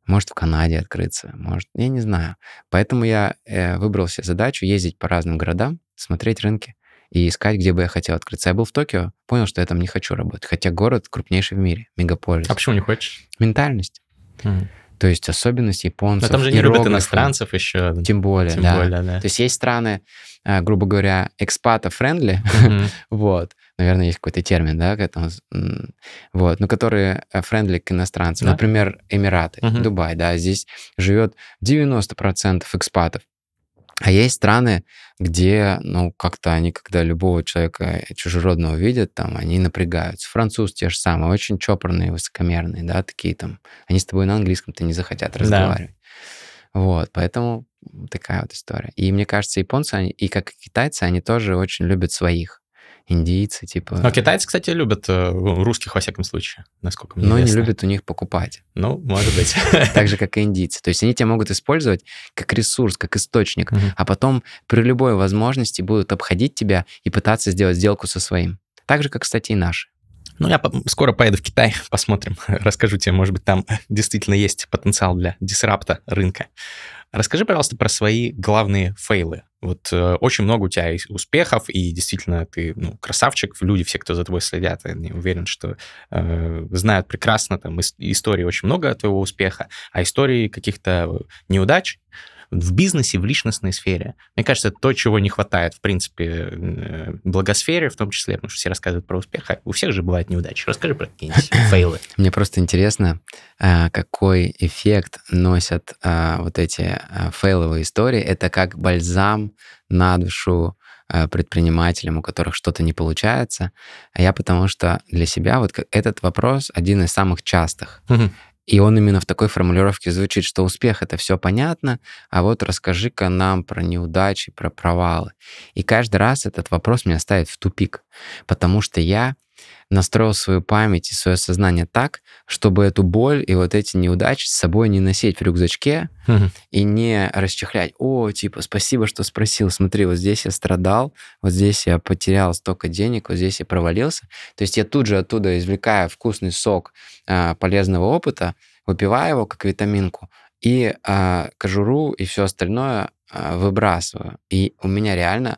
Может, в Канаде открыться, может, я не знаю. Поэтому я э, выбрал себе задачу ездить по разным городам, смотреть рынки и искать, где бы я хотел открыться. Я был в Токио, понял, что я там не хочу работать. Хотя город крупнейший в мире, мегаполис. А почему не хочешь? Ментальность. Мгм. То есть особенность Но японцев. там же не любят иностранцев еще. Тем более, Тем да. более, да. То есть есть страны, э, грубо говоря, экспата-friendly, Мгм. вот, наверное, есть какой-то термин, да, к этому, м, вот, но которые friendly к иностранцам. Да. Например, Эмираты, Мгм. Дубай, да, здесь живет 90% экспатов. А есть страны, где, ну, как-то они, когда любого человека чужеродного видят, там, они напрягаются. Француз те же самые, очень чопорные, высокомерные, да, такие там. Они с тобой на английском-то не захотят разговаривать. Вот, поэтому такая вот история. И мне кажется, японцы, они, и как и китайцы, они тоже очень любят своих. Индийцы, типа... Но китайцы, кстати, любят э, русских, во всяком случае, насколько мне но не известно. любят у них покупать. Ну, может быть. Так же, как и индийцы. То есть они тебя могут использовать как ресурс, как источник, а потом при любой возможности будут обходить тебя и пытаться сделать сделку со своим. Так же, как, кстати, и наши. Ну, я скоро поеду в Китай, посмотрим. Расскажу тебе, может быть, там действительно есть потенциал для дисрапта рынка. Расскажи, пожалуйста, про свои главные фейлы. Вот э, очень много у тебя успехов, и действительно ты ну, красавчик. Люди, все, кто за тобой следят, я уверен, что э, знают прекрасно там ис- истории очень много твоего успеха, а истории каких-то неудач в бизнесе, в личностной сфере. Мне кажется, это то, чего не хватает, в принципе, э, благосфере, в том числе, потому что все рассказывают про успех, а у всех же бывают неудачи. Расскажи про какие-нибудь фейлы. Мне просто интересно, а, какой эффект носят а, вот эти фейловые истории. Это как бальзам на душу предпринимателям, у которых что-то не получается. А я потому что для себя вот этот вопрос один из самых частых. Мгм. И он именно в такой формулировке звучит, что успех это все понятно, а вот расскажи-ка нам про неудачи, про провалы. И каждый раз этот вопрос меня ставит в тупик, потому что я настроил свою память и свое сознание так, чтобы эту боль и вот эти неудачи с собой не носить в рюкзачке Мгм. и не расчехлять. О, типа, спасибо, что спросил. Смотри, вот здесь я страдал, вот здесь я потерял столько денег, вот здесь я провалился. То есть я тут же оттуда извлекаю вкусный сок а, полезного опыта, выпиваю его как витаминку, и а, кожуру и все остальное а, выбрасываю. И у меня реально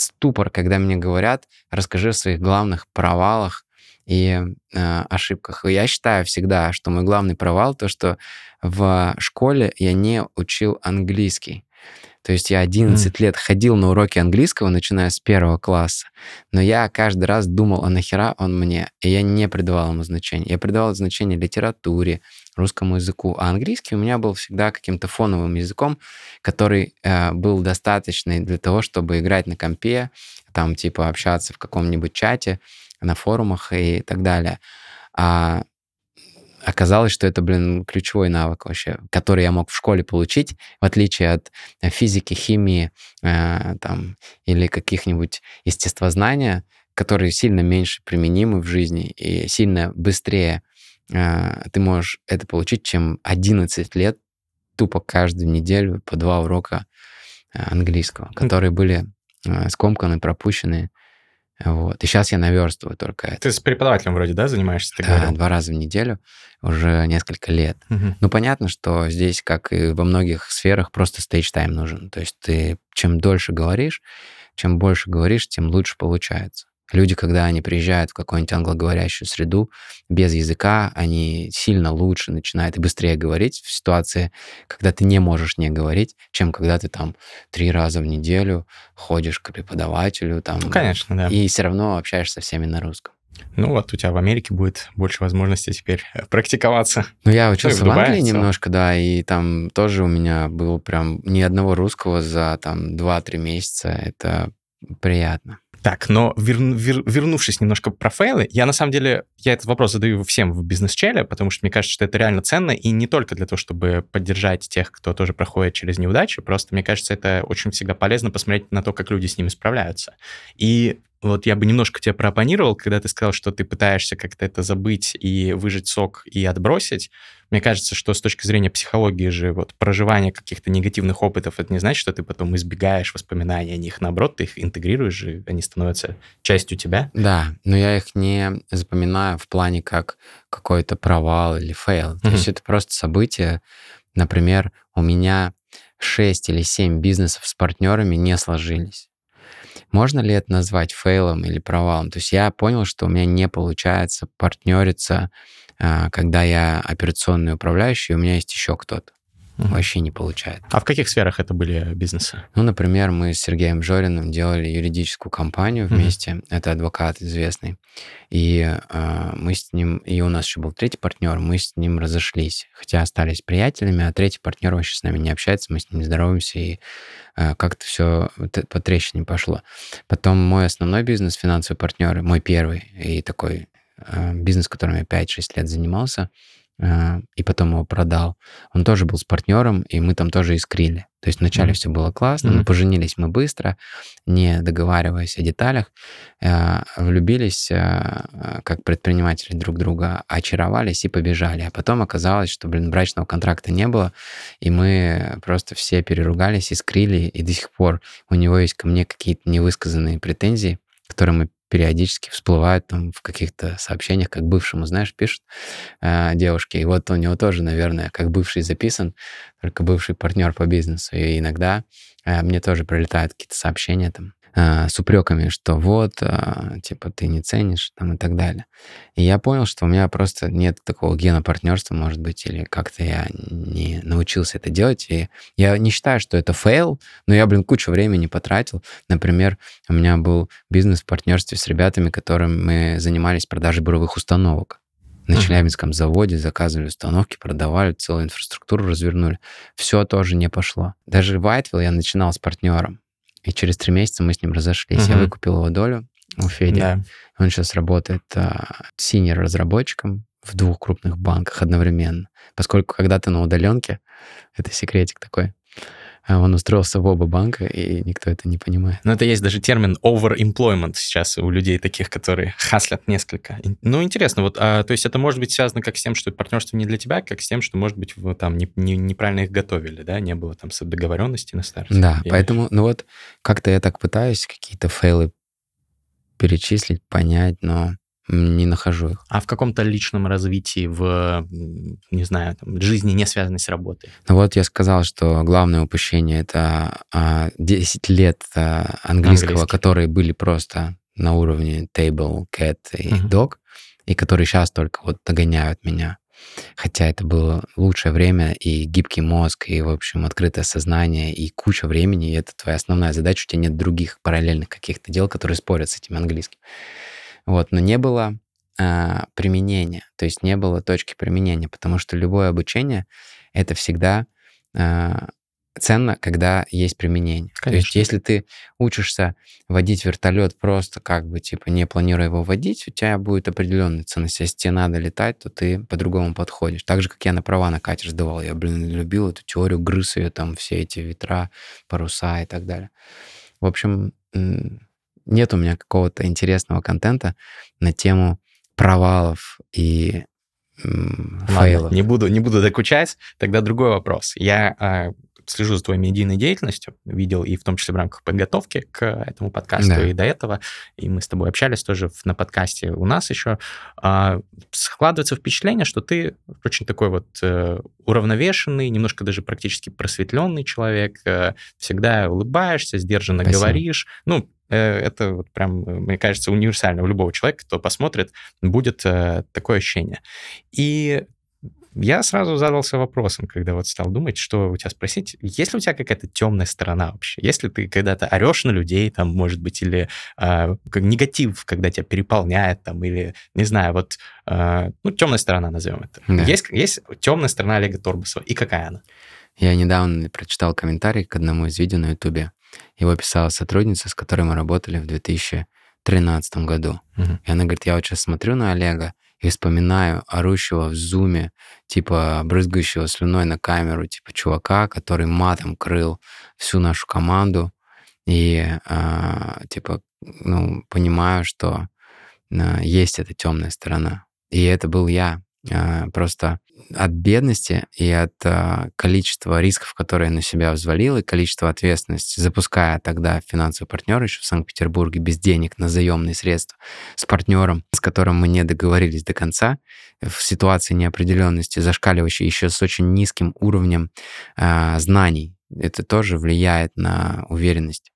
ступор, когда мне говорят, расскажи о своих главных провалах и э, ошибках. И я считаю всегда, что мой главный провал то, что в школе я не учил английский. То есть я 11 лет ходил на уроки английского, начиная с первого класса, но я каждый раз думал, а нахера он мне? И я не придавал ему значения. Я придавал значение литературе, русскому языку, а английский у меня был всегда каким-то фоновым языком, который э, был достаточный для того, чтобы играть на компе, там типа общаться в каком-нибудь чате, на форумах и так далее. А оказалось, что это, блин, ключевой навык вообще, который я мог в школе получить, в отличие от э, физики, химии э, там, или каких-нибудь естествознания, которые сильно меньше применимы в жизни и сильно быстрее ты можешь это получить, чем 11 лет тупо каждую неделю по два урока э, английского, которые были э, скомканы, пропущены Вот. И сейчас я наверстываю только это. Ты с преподавателем вроде, да, занимаешься? Ты Да, говорил? два раза в неделю уже несколько лет. Мгм. Ну, понятно, что здесь, как и во многих сферах, просто стейдж-тайм нужен. То есть ты чем дольше говоришь, чем больше говоришь, тем лучше получается. Люди, когда они приезжают в какую-нибудь англоговорящую среду, без языка, они сильно лучше начинают и быстрее говорить в ситуации, когда ты не можешь не говорить, чем когда ты там три раза в неделю ходишь к преподавателю, там, Ну, конечно, да. и все равно общаешься со всеми на русском. Ну вот у тебя в Америке будет больше возможностей теперь э, практиковаться. Ну, я в учился в Англии в целом. немножко, да, и там тоже у меня было прям ни одного русского за там 2-3 месяца. Это приятно. Так, но верну- вер- вернувшись немножко про фейлы, я на самом деле, я этот вопрос задаю всем в бизнес-челе, потому что мне кажется, что это реально ценно, и не только для того, чтобы поддержать тех, кто тоже проходит через неудачи, просто мне кажется, это очень всегда полезно посмотреть на то, как люди с ними справляются. И вот я бы немножко тебе прооппонировал, когда ты сказал, что ты пытаешься как-то это забыть и выжать сок и отбросить. Мне кажется, что с точки зрения психологии же вот проживание каких-то негативных опытов, это не значит, что ты потом избегаешь воспоминаний о них. Наоборот, ты их интегрируешь, и они становятся частью тебя. Да, но я их не запоминаю в плане как какой-то провал или fail. То Мгм. есть это просто событие. Например, у меня 6 или 7 бизнесов с партнерами не сложились. Можно ли это назвать фейлом или провалом? То есть я понял, что у меня не получается партнериться, а, когда я операционный управляющий, и у меня есть еще кто-то. Мгм. Вообще не получается. А в каких сферах это были бизнесы? Ну, например, мы с Сергеем Жориным делали юридическую компанию вместе. Это адвокат известный. И э, мы с ним, и у нас еще был третий партнер, мы с ним разошлись. Хотя остались приятелями, а третий партнер вообще с нами не общается, мы с ним не здороваемся, и э, как-то все по трещине пошло. Потом мой основной бизнес, финансовые партнеры, мой первый и такой э, бизнес, которым я 5-6 лет занимался, и потом его продал, он тоже был с партнером, и мы там тоже искрили. То есть вначале Мгм. все было классно, но Мгм. поженились мы быстро, не договариваясь о деталях, э, влюбились э, как предприниматели друг друга, очаровались и побежали. А потом оказалось, что, блин, брачного контракта не было, и мы просто все переругались, искрили, и до сих пор у него есть ко мне какие-то невысказанные претензии, которые мы периодически всплывают там в каких-то сообщениях, как бывшему, знаешь, пишут э, девушки. И вот у него тоже, наверное, как бывший записан, только бывший партнер по бизнесу. И иногда э, мне тоже прилетают какие-то сообщения там э, с упреками, что вот, э, типа, ты не ценишь, там, и так далее. И я понял, что у меня просто нет такого гена партнерства, может быть, или как-то я не научился это делать. И я не считаю, что это фейл, но я, блин, кучу времени потратил. Например, у меня был бизнес в партнерстве с ребятами, которыми мы занимались продажей буровых установок. На. Челябинском заводе заказывали установки, продавали, целую инфраструктуру развернули. Все тоже не пошло. Даже Whitewill я начинал с партнером. И через три месяца мы с ним разошлись. Я Мгм. выкупил его долю у Феди. Да. Он сейчас работает а, senior-разработчиком в двух крупных банках одновременно. Поскольку когда ты на удаленке, это секретик такой, он устроился в оба банка, и никто это не понимает. Но это есть даже термин overemployment сейчас у людей таких, которые хаслят несколько. Ну, интересно, вот, а, то есть это может быть связано как с тем, что партнерство не для тебя, как с тем, что, может быть, вы там не- не- неправильно их готовили, да, не было там договоренности на старте. Да, поэтому, ну вот, как-то я так пытаюсь какие-то фейлы перечислить, понять, но не нахожу их. А в каком-то личном развитии, в, не знаю, там, жизни, не связанной с работой? Ну вот я сказал, что главное упущение — это а, 10 лет а, английского, Английский. которые были просто на уровне table, cat и Мгм. dog, и которые сейчас только вот догоняют меня. Хотя это было лучшее время, и гибкий мозг, и, в общем, открытое сознание, и куча времени, и это твоя основная задача, у тебя нет других параллельных каких-то дел, которые спорят с этим английским. Вот, но не было а, применения, то есть не было точки применения, потому что любое обучение — это всегда а, ценно, когда есть применение. То есть Конечно. если ты учишься водить вертолет просто как бы, типа, не планируя его водить, у тебя будет определенная ценность. Если тебе надо летать, то ты по-другому подходишь. Так же, как я на права на катер сдавал. Я, блин, любил эту теорию, грыз ее, там, все эти ветра, паруса и так далее. В общем, нет у меня какого-то интересного контента на тему провалов и фейлов. не буду, не буду докучать. Тогда другой вопрос. Я а, слежу за твоей медийной деятельностью, видел и в том числе в рамках подготовки к этому подкасту, да. и до этого, и мы с тобой общались тоже на подкасте у нас еще, а, складывается впечатление, что ты очень такой вот э, уравновешенный, немножко даже практически просветленный человек, э, всегда улыбаешься, сдержанно Спасибо. говоришь, ну, э, это вот прям, мне кажется, универсально у любого человека, кто посмотрит, будет такое ощущение. И я сразу задался вопросом, когда вот стал думать, что у тебя спросить, есть ли у тебя какая-то темная сторона вообще? Если ты когда-то орешь на людей, там, может быть, или э, как негатив, когда тебя переполняет, там, или, не знаю, вот, э, ну, темная сторона, назовем это. Да. Есть, есть темная сторона Олега Торбусова, и какая она? Я недавно прочитал комментарий к одному из видео на Ютубе. Его писала сотрудница, с которой мы работали в 2013 году. Угу. И она говорит, я вот сейчас смотрю на Олега, и вспоминаю орущего в зуме, типа брызгающего слюной на камеру, типа чувака, который матом крыл всю нашу команду. И э, типа, ну, понимаю, что э, есть эта темная сторона. И это был я. Э, просто от бедности и от э, количества рисков, которые на себя взвалил, и количества ответственности, запуская тогда финансовый партнер еще в Санкт-Петербурге без денег на заемные средства, с партнером, с которым мы не договорились до конца, в ситуации неопределенности, зашкаливающей еще с очень низким уровнем э, знаний. Это тоже влияет на уверенность.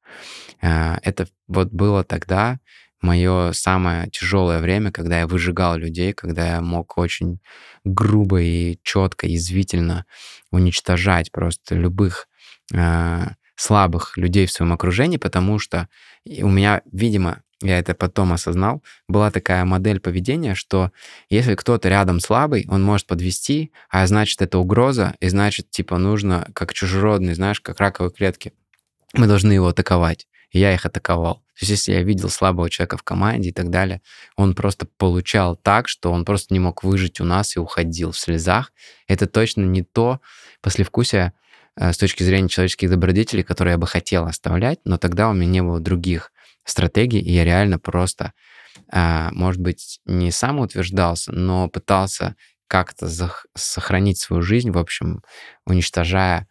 Э, это вот было тогда, мое самое тяжелое время, когда я выжигал людей, когда я мог очень грубо и четко, язвительно уничтожать просто любых э, слабых людей в своем окружении, потому что у меня, видимо, я это потом осознал, была такая модель поведения, что если кто-то рядом слабый, он может подвести, а значит, это угроза, и значит, типа, нужно, как чужеродный, знаешь, как раковые клетки, мы должны его атаковать я их атаковал. То есть если я видел слабого человека в команде и так далее, он просто получал так, что он просто не мог выжить у нас и уходил в слезах. Это точно не то послевкусие э, с точки зрения человеческих добродетелей, которые я бы хотел оставлять, но тогда у меня не было других стратегий, и я реально просто, э, может быть, не сам утверждался, но пытался как-то сохранить свою жизнь, в общем, уничтожая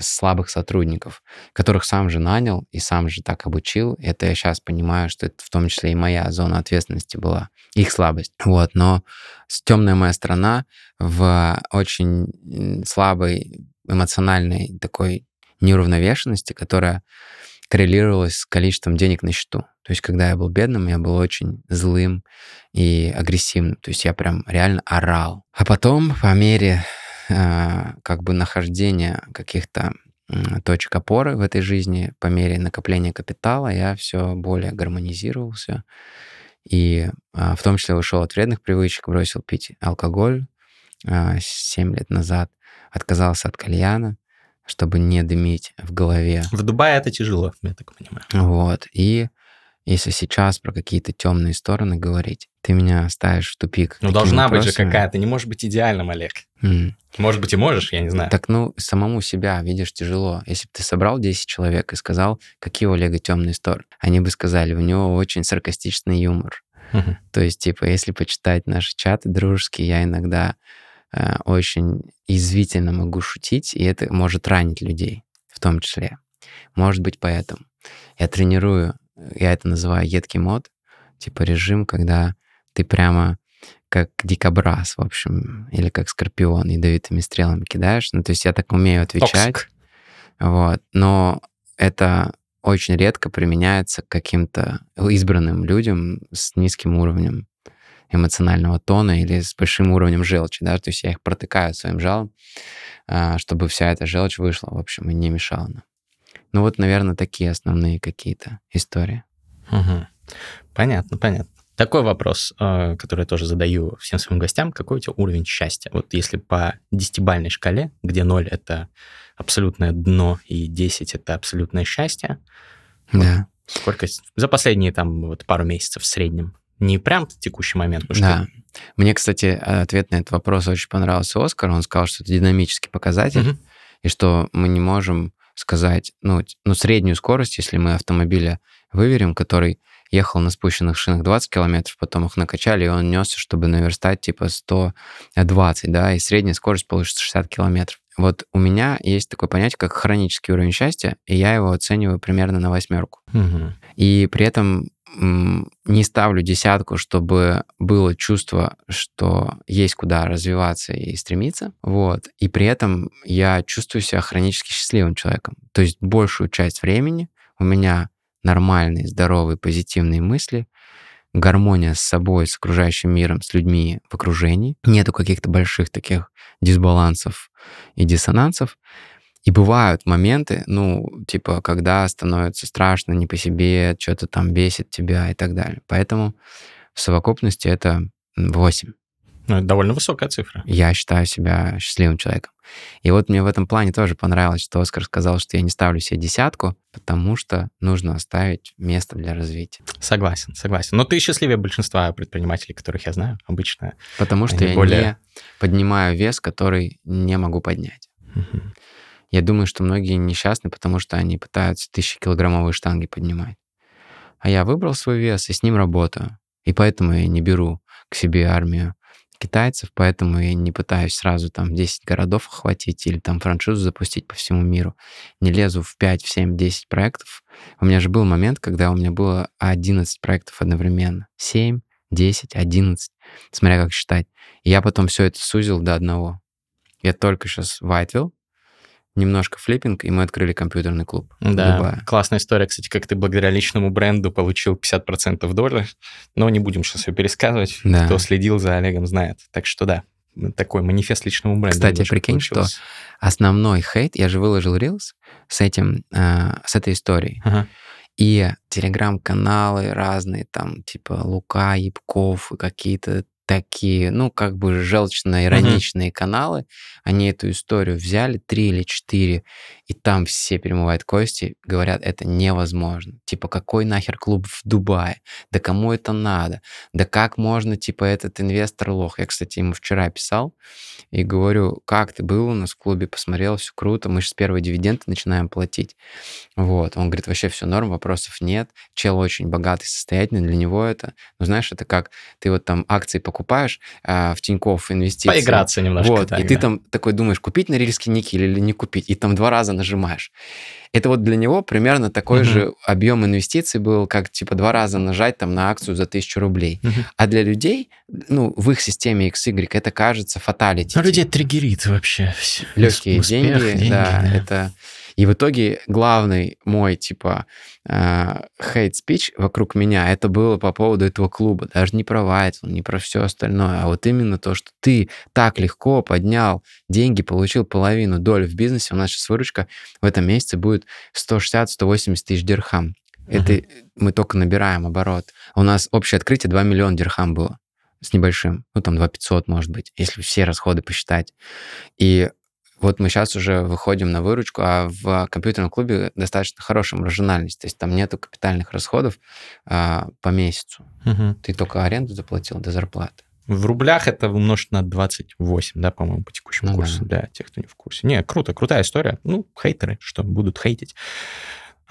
слабых сотрудников, которых сам же нанял и сам же так обучил. Это я сейчас понимаю, что это в том числе и моя зона ответственности была, их слабость. Вот, но темная моя сторона в очень слабой эмоциональной такой неуравновешенности, которая коррелировалась с количеством денег на счету. То есть, когда я был бедным, я был очень злым и агрессивным. То есть я прям реально орал. А потом, по мере как бы нахождения каких-то точек опоры в этой жизни по мере накопления капитала я все более гармонизировался. И а, в том числе ушел от вредных привычек, бросил пить алкоголь 7 а, лет назад, отказался от кальяна, чтобы не дымить в голове. В Дубае это тяжело, я так понимаю. Вот. И если сейчас про какие-то темные стороны говорить, ты меня ставишь в тупик. Ну, должна вопросами. быть же какая-то. Не может быть идеальным, Олег. Mm. Может быть, и можешь, я не знаю. Так, ну, самому себя, видишь, тяжело. Если бы ты собрал 10 человек и сказал, какие у Олега темные стороны, они бы сказали, у него очень саркастичный юмор. Uh-huh. То есть, типа, если почитать наши чаты дружеские, я иногда э, очень извительно могу шутить, и это может ранить людей в том числе. Может быть, поэтому. Я тренирую я это называю едкий mode, типа режим, когда ты прямо как дикобраз, в общем, или как скорпион ядовитыми стрелами кидаешь. Ну, то есть я так умею отвечать. Toxic. Вот. Но это очень редко применяется к каким-то избранным людям с низким уровнем эмоционального тона или с большим уровнем желчи, да, то есть я их протыкаю своим жалом, а, чтобы вся эта желчь вышла, в общем, и не мешала нам. Ну вот, наверное, такие основные какие-то истории. Угу. Понятно, понятно. Такой вопрос, э, который я тоже задаю всем своим гостям. Какой у тебя уровень счастья? Вот если по десятибальной шкале, где 0 — это абсолютное дно и 10 — это абсолютное счастье, да. Вот сколько за последние там вот пару месяцев в среднем? Не прям в текущий момент. Ну, да. Мне, кстати, ответ на этот вопрос очень понравился Оскар. Он сказал, что это динамический показатель, угу. и что мы не можем сказать, ну, ну, среднюю скорость, если мы автомобиля выверим, который ехал на спущенных шинах 20 километров, потом их накачали, и он несся, чтобы наверстать типа 120, да, и средняя скорость получится 60 километров. вот у меня есть такое понятие, как хронический уровень счастья, и я его оцениваю примерно на восьмерку. Мгм. И при этом не ставлю десятку, чтобы было чувство, что есть куда развиваться и стремиться. Вот. И при этом я чувствую себя хронически счастливым человеком. То есть большую часть времени у меня нормальные, здоровые, позитивные мысли, гармония с собой, с окружающим миром, с людьми в окружении. Нету каких-то больших таких дисбалансов и диссонансов. И бывают моменты, ну, типа, когда становится страшно, не по себе, что-то там бесит тебя и так далее. Поэтому в совокупности это 8. Ну, это довольно высокая цифра. Я считаю себя счастливым человеком. И вот мне в этом плане тоже понравилось, что Оскар сказал, что я не ставлю себе десятку, потому что нужно оставить место для развития. Согласен, согласен. Но ты счастливее большинства предпринимателей, которых я знаю, обычно. Потому что я более- не поднимаю вес, который не могу поднять. Мгм. Я думаю, что многие несчастны, потому что они пытаются тысячекилограммовые штанги поднимать. А я выбрал свой вес и с ним работаю. И поэтому я не беру к себе армию китайцев, поэтому я не пытаюсь сразу там 10 городов охватить или там франшизу запустить по всему миру. Не лезу в 5, в 7, 10 проектов. У меня же был момент, когда у меня было 11 проектов одновременно. 7, 10, 11, смотря как считать. И я потом все это сузил до одного. Я только сейчас Вайтвилл, немножко флиппинг, и мы открыли компьютерный клуб Да, Дубае. классная история, кстати, как ты благодаря личному бренду получил 50% доли, но не будем сейчас ее пересказывать. Да. Кто следил за Олегом, знает. Так что да, такой манифест личному бренду. Кстати, прикинь, что получился. Основной хейт, я же выложил Reels с этим, э, с этой историей. Ага. И телеграм-каналы разные, там, типа Лука, Ябков какие-то такие, ну, как бы желчно-ироничные каналы, они эту историю взяли, три или четыре, и там все перемывают кости, говорят, это невозможно. Типа, какой нахер клуб в Дубае? Да кому это надо? Да как можно, типа, этот инвестор лох? Я, кстати, ему вчера писал и говорю, как ты был у нас в клубе, посмотрел, все круто, мы сейчас первые дивиденды начинаем платить. Вот, он говорит, вообще все норм, вопросов нет. Чел очень богатый, состоятельный, для него это, ну, знаешь, это как ты вот там акции покупаешь а, в Тинькофф инвестиции. Поиграться немножко. Вот, так, и ты да. там такой думаешь, купить Норильский никель или не купить, и там два раза нажимаешь. Это вот для него примерно такой Мгм. же объем инвестиций был, как типа два раза нажать там на акцию за тысячу рублей. Мгм. А для людей, ну, в их системе XY это кажется fatality. Ну, людей триггерит вообще. всё. Легкие Успех, деньги, да, это... И в итоге главный мой, типа, hate speech вокруг меня, это было по поводу этого клуба. Даже не про Whitewill, не про все остальное, а вот именно то, что ты так легко поднял деньги, получил половину доли в бизнесе. У нас сейчас выручка в этом месяце будет 160-180 тысяч дирхам. Это мы только набираем оборот. У нас общее открытие 2 миллиона дирхам было с небольшим. Ну, там 2 500, может быть, если все расходы посчитать. И вот мы сейчас уже выходим на выручку, а в компьютерном клубе достаточно хорошая маржинальность. То есть там нету капитальных расходов а, по месяцу. Мгм. Ты только аренду заплатил до зарплаты. В рублях это умножить на 28, да, по-моему, по текущему Ну курсу, да. для тех, кто не в курсе. Не, круто, крутая история. Ну, хейтеры, что будут хейтить.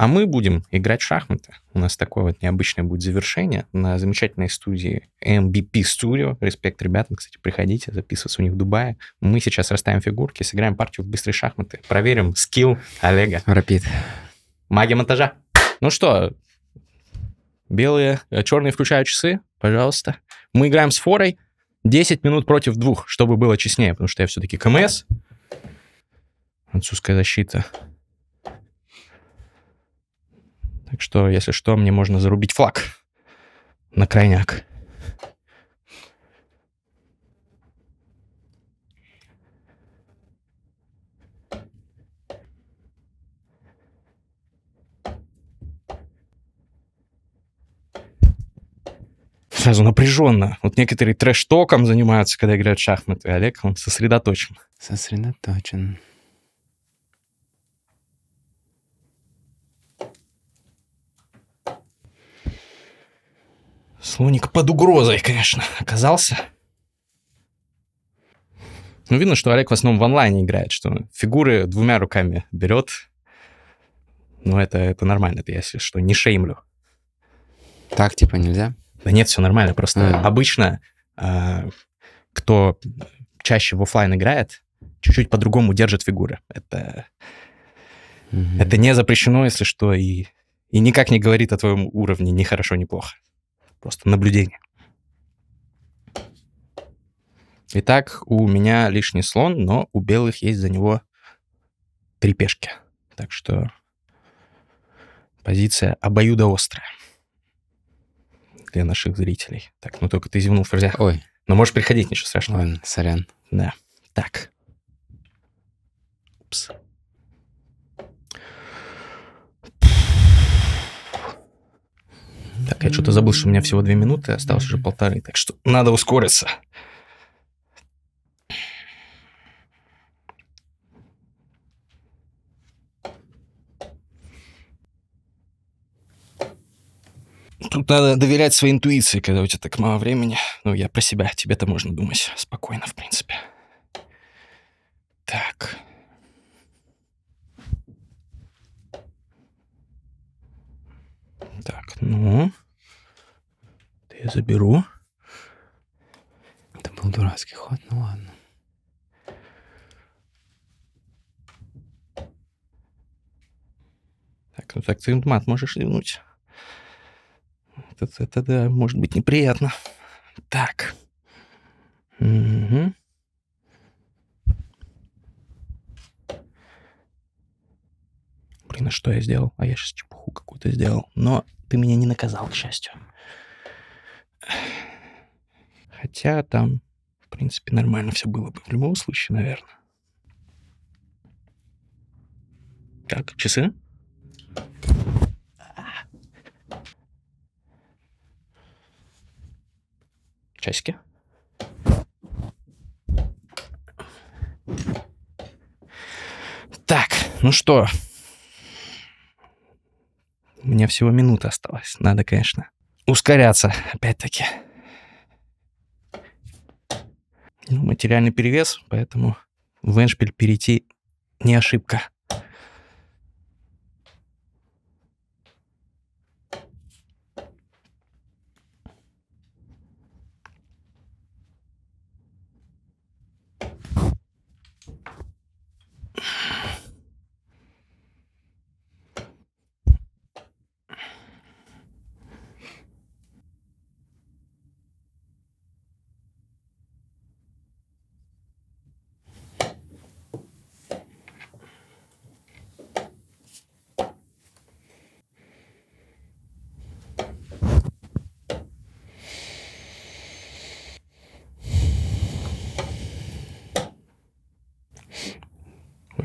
А мы будем играть в шахматы. У нас такое вот необычное будет завершение на замечательной студии MBP Studio. Респект ребятам, кстати, приходите записываться у них в Дубае. Мы сейчас расставим фигурки, сыграем партию в быстрые шахматы. Проверим скилл Олега. Рапид. Магия монтажа. Ну что, белые, э, черные включают часы, пожалуйста. Мы играем с форой 10 минут против двух, чтобы было честнее, потому что я все-таки КМС. Французская защита. Так что, если что, мне можно зарубить флаг на крайняк. Сразу напряженно. Вот некоторые трэш-током занимаются, когда играют в шахматы. Олег, он сосредоточен. Сосредоточен. Слоник под угрозой, конечно, оказался. Ну, видно, что Олег в основном в онлайне играет, что фигуры двумя руками берет. Ну, это, это нормально, это я, если что, не шеймлю. Так, типа, нельзя? Да нет, все нормально, просто Мгм. обычно, а, кто чаще в оффлайн играет, чуть-чуть по-другому держат фигуры. Это, Мгм. это не запрещено, если что, и, и никак не говорит о твоем уровне ни хорошо, ни плохо. Просто наблюдение. Итак, у меня лишний слон, но у белых есть за него три пешки. Так что позиция обоюдоострая для наших зрителей. Так, ну только ты зевнул, ферзя. Ой, Но можешь приходить, ничего страшного. ладно, сорян. Да. Так. Упс. Так, я что-то забыл, что у меня всего две минуты, осталось уже полторы, так что надо ускориться. Тут надо доверять своей интуиции, когда у тебя так мало времени. Ну, я про себя, тебе-то можно думать спокойно, в принципе. Так. Так, ну... Я заберу. Это был дурацкий ход, ну ладно. Так, ну так ты мат можешь ливнуть. Это, это, да, может быть неприятно. Так. Мгм. Блин, а что я сделал? А я сейчас чепуху какую-то сделал. Но ты меня не наказал, к счастью. Хотя там, в принципе, нормально все было бы в любом случае, наверное. Так, часы? Часики. Так, ну что? У меня всего минута осталась. Надо, конечно, ускоряться, опять-таки. Ну, материальный перевес, поэтому в эншпиль перейти не ошибка.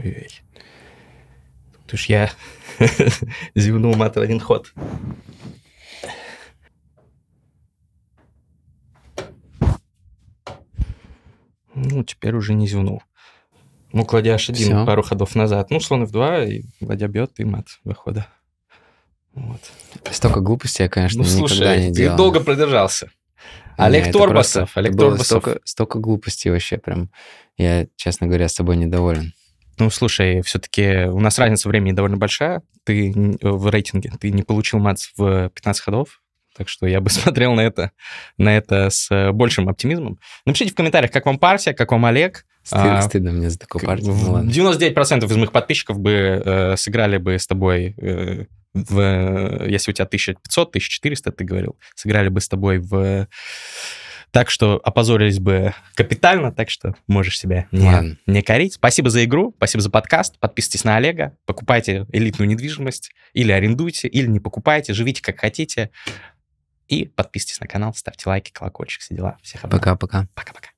Ой-ой. Тут уж я зевнул мат в один ход. Ну, теперь уже не зевнул. Ну, кладя аж один Всё. пару ходов назад. Ну, слон f2, и ладья бьет, и мат выхода. Вот. Столько глупостей я, конечно, ну, никогда слушай, не ты делал. долго продержался. Олег Торбасов, Олег Торбасов. Столько, столько глупостей вообще прям. Я, честно говоря, с тобой недоволен. Ну, слушай, все-таки у нас разница времени довольно большая. Ты н- в рейтинге, ты не получил мат в 15 ходов, так что я бы смотрел на это, на это с э, большим оптимизмом. Напишите в комментариях, как вам партия, как вам Олег. Стыдно, А, стыдно мне за такую партию. Ну ладно. 99% из моих подписчиков бы э, сыграли бы с тобой э, в... э, Если у тебя 1500, 1400, ты говорил, сыграли бы с тобой в... Так что опозорились бы капитально, так что можешь себя не, Ладно. не корить. Спасибо за игру, спасибо за подкаст. Подписывайтесь на Олега, покупайте элитную недвижимость, или арендуйте, или не покупайте, живите как хотите. И подписывайтесь на канал, ставьте лайки, колокольчик, все дела. Всех обнял. Пока-пока. Пока-пока.